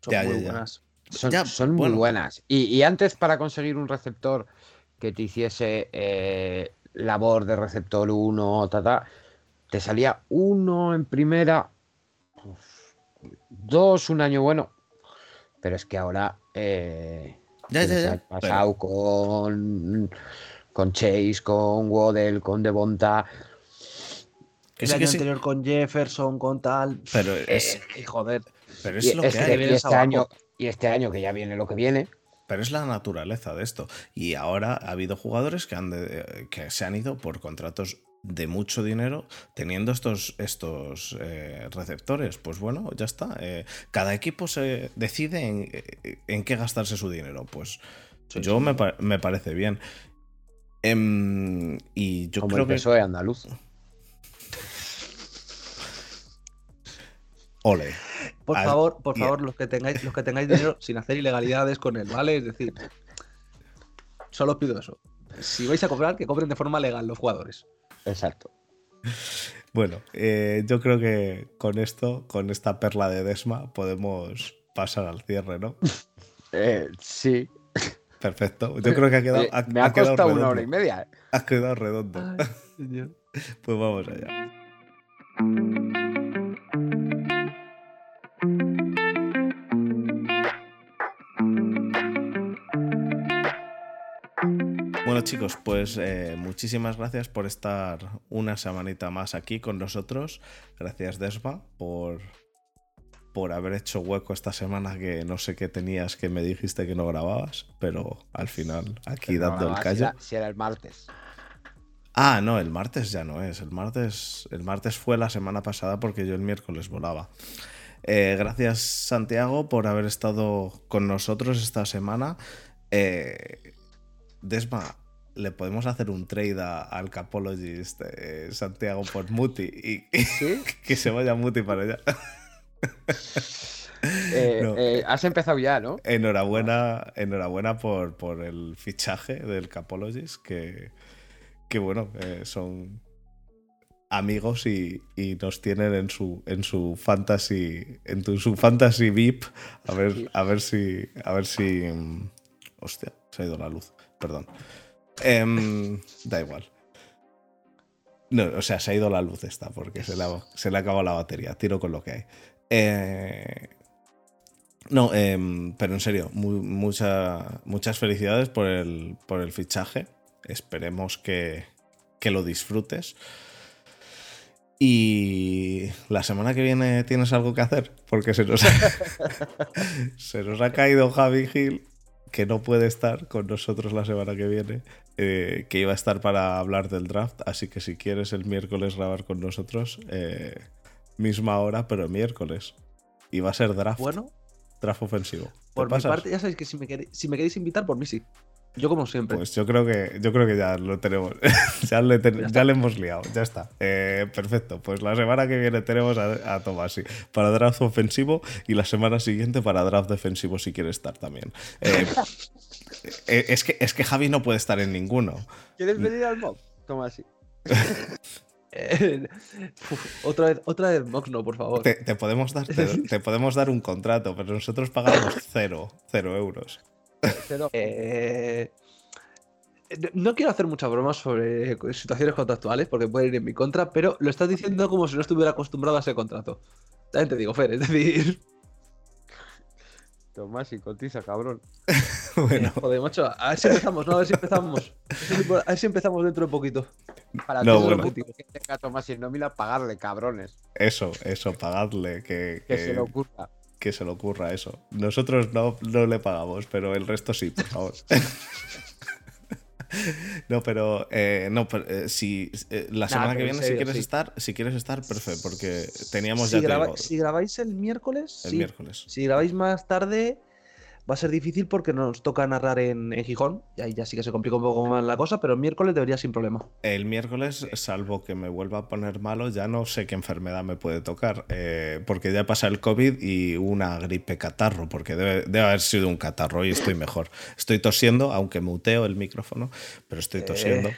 Son
Ya,
muy
ya, ya.
buenas.
Son,
Ya,
son
bueno.
muy buenas. Y, y antes para conseguir un receptor que te hiciese eh, labor de receptor 1, ta, ta, te salía uno en primera, uf, dos un año bueno. Pero es que ahora eh,
Ya, ya,
tienes
ya,
el
pero-
pasado con, con Chase, con Waddell, con Devonta.
Que
El
sí,
año
que sí,
anterior con Jefferson, con tal.
pero es,
Eh, joder.
pero es lo que
este,
hay.
este
abajo.
año, y este año que ya viene lo que viene,
Pero es la naturaleza de esto. Y ahora ha habido jugadores que, han de- que se han ido por contratos de mucho dinero teniendo estos, estos eh, receptores. Pues bueno, ya está. Eh, cada equipo se decide en, eh, en qué gastarse su dinero. Pues
Sí,
yo
sí.
me, pa- me parece bien. Em, y yo
como
creo
el
que...
PSOE andaluz.
Ole.
Por
Al-
favor, por favor, los que tengáis, los que tengáis dinero sin hacer ilegalidades con él, ¿vale? Es decir, solo os pido eso. Si vais a cobrar, que cobren de forma legal los jugadores.
Exacto.
Bueno, eh, yo creo que con esto, con esta perla de Desma, podemos pasar al cierre, ¿no?
Eh, sí.
Perfecto. Yo creo que ha quedado.
Eh,
ha-
me
ha
ha
quedado
costado una hora y media. eh.
Ha quedado redondo. Pues vamos allá. Chicos, pues eh, muchísimas gracias por estar una semanita más aquí con nosotros. Gracias Desma por, por haber hecho hueco esta semana que no sé qué tenías que me dijiste que no grababas, pero al final aquí
Pero
dando el
si
callo.
era- Si era el martes.
Ah, no, el martes ya no es. El martes, el martes fue la semana pasada porque yo el miércoles volaba. Eh, gracias, Santiago, por haber estado con nosotros esta semana. Eh, Desma, le podemos hacer un trade a- al Capologist eh, Santiago por Muti y, y
¿Sí?
que se vaya Muti para allá.
Eh,
No.
eh, has empezado ya, ¿no?
Enhorabuena, enhorabuena por, por el fichaje del Capologist, que, que bueno, son amigos y, y nos tienen en su, en su fantasy, en tu- su fantasy VIP. A ver, a ver si, a ver si, mm, hostia, se ha ido la luz, perdón. Em, da igual. No, o sea, se ha ido la luz esta porque se le ha, se le ha acabado la batería. Tiro con lo que hay. Eh, no, em, pero en serio, mu- mucha- muchas felicidades por el, por el fichaje. Esperemos que, que lo disfrutes. Y la semana que viene tienes algo que hacer, porque se nos ha, se nos ha caído Javi Gil, que no puede estar con nosotros la semana que viene, eh, que iba a estar para hablar del draft. Así que si quieres el miércoles grabar con nosotros, eh, misma hora, pero miércoles. Y va a ser draft,
Bueno,
draft ofensivo. ¿Te
por mi
pasas?
parte, ya sabéis que si me, queréis, si me queréis invitar, por mí sí. Yo como siempre.
Pues yo creo que yo creo que ya lo tenemos. ya, le ten-
Ya
le hemos liado. Ya está. Eh, perfecto. Pues la semana que viene tenemos a, a Tomasi para draft ofensivo y la semana siguiente para draft defensivo si quiere estar también. Eh, es, que, es que Javi no puede estar en ninguno.
¿Quieres venir al mob? Toma así.
Eh, uf, otra vez, otra vez Mox, no, por favor.
Te, te podemos dar, te, te podemos dar un contrato, pero nosotros pagamos cero, cero euros.
Eh, no quiero hacer muchas bromas sobre situaciones contractuales porque pueden ir en mi contra, pero lo estás diciendo como si no estuviera acostumbrado a ese contrato. También te digo, Fer, es decir,
Tomás y cotiza, cabrón.
bueno,
eh, joder, macho, a ver si empezamos, ¿no? A ver si empezamos. A ver si empezamos dentro de poquito.
Para
No,
que
bueno.
lo último que tenga Tomás y nómina, pagarle, cabrones.
eso, eso, pagadle, que,
Que
que-
se le ocurra.
que se le ocurra eso. Nosotros no, no le pagamos, pero el resto sí, por favor. no, pero eh, no, pero, eh, si eh, la semana que viene si quieres
sí.
estar, si quieres estar, perfecto, porque teníamos
Si,
ya
graba- si grabáis el miércoles,
el
sí.
miércoles.
Si grabáis más tarde, va a ser difícil porque nos toca narrar en, en Gijón, y ahí ya sí que se complica un poco más la cosa, pero el miércoles debería sin problema.
El miércoles, salvo que me vuelva a poner malo, ya no sé qué enfermedad me puede tocar, eh, porque ya pasa el COVID y una gripe catarro, porque debe, debe haber sido un catarro y estoy mejor. Estoy tosiendo, aunque muteo el micrófono, pero estoy tosiendo.
Eh,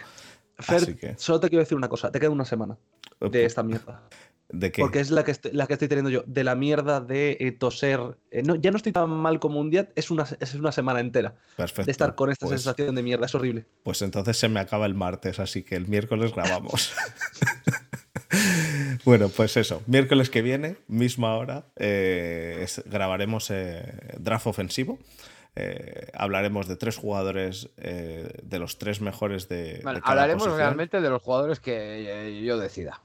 Fer,
que-
solo te quiero decir una cosa, te queda una semana de esta mierda.
¿De qué?
Porque es la que, estoy, la que estoy teniendo yo, de la mierda de eh, toser. eh, no, ya no estoy tan mal como un día, es una, es una semana entera
Perfecto.
de estar con esta
Pues-
sensación de mierda, es horrible.
Pues entonces se me acaba el martes, así que el miércoles grabamos. bueno, pues eso, miércoles que viene, misma hora, eh, es- grabaremos eh, draft ofensivo. Eh, hablaremos de tres jugadores, eh, de los tres mejores de,
Bueno,
de cada
hablaremos
posición.
realmente de los jugadores que eh, yo decida.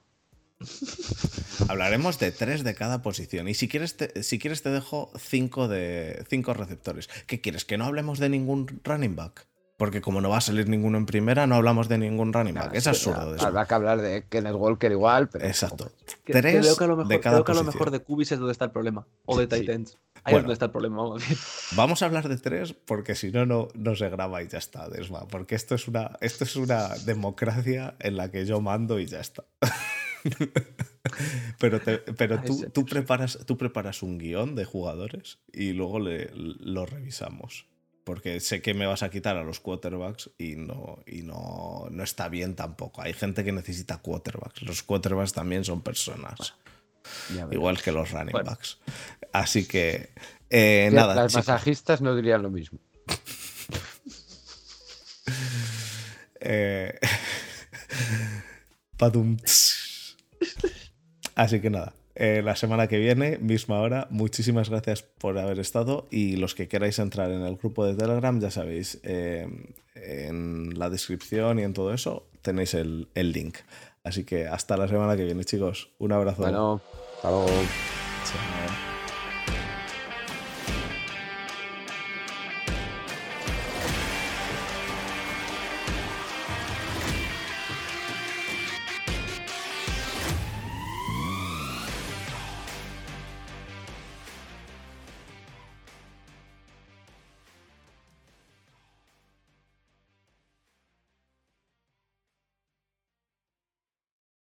Hablaremos de tres de cada posición. Y si quieres, te, si quieres te dejo cinco, de, cinco receptores. ¿Qué quieres? ¿Que no hablemos de ningún running back? Porque como no va a salir ninguno en primera, no hablamos de ningún running back. Es absurdo eso.
Habrá que hablar de Kenneth Walker igual, pero.
Exacto.
Que- que
Tres
veo que a lo mejor,
de cada
creo que a lo mejor de Cubis es donde está el problema. O de
Sí.
Titans. Ahí
Bueno.
es donde está el problema, vamos bien.
Vamos a hablar de tres porque si no, no, no se graba y ya está, Desma. Porque esto es, una, esto es una democracia en la que yo mando y ya está. pero te- pero tú, tú, preparas, tú preparas un guion de jugadores y luego le- lo revisamos. Porque sé que me vas a quitar a los quarterbacks y no, y no, no está bien tampoco. Hay gente que necesita quarterbacks. Los quarterbacks también son personas. Igual que los running
Bueno.
backs. Así que, eh,
Sí,
nada.
Las masajistas no dirían lo mismo.
Eh... Así que nada, eh, la semana que viene, misma hora, muchísimas gracias por haber estado y los que queráis entrar en el grupo de Telegram, ya sabéis, eh, en la descripción y en todo eso tenéis el, el link. Así que hasta la semana que viene, chicos. Un abrazo.
Bueno, hasta luego.
Chao.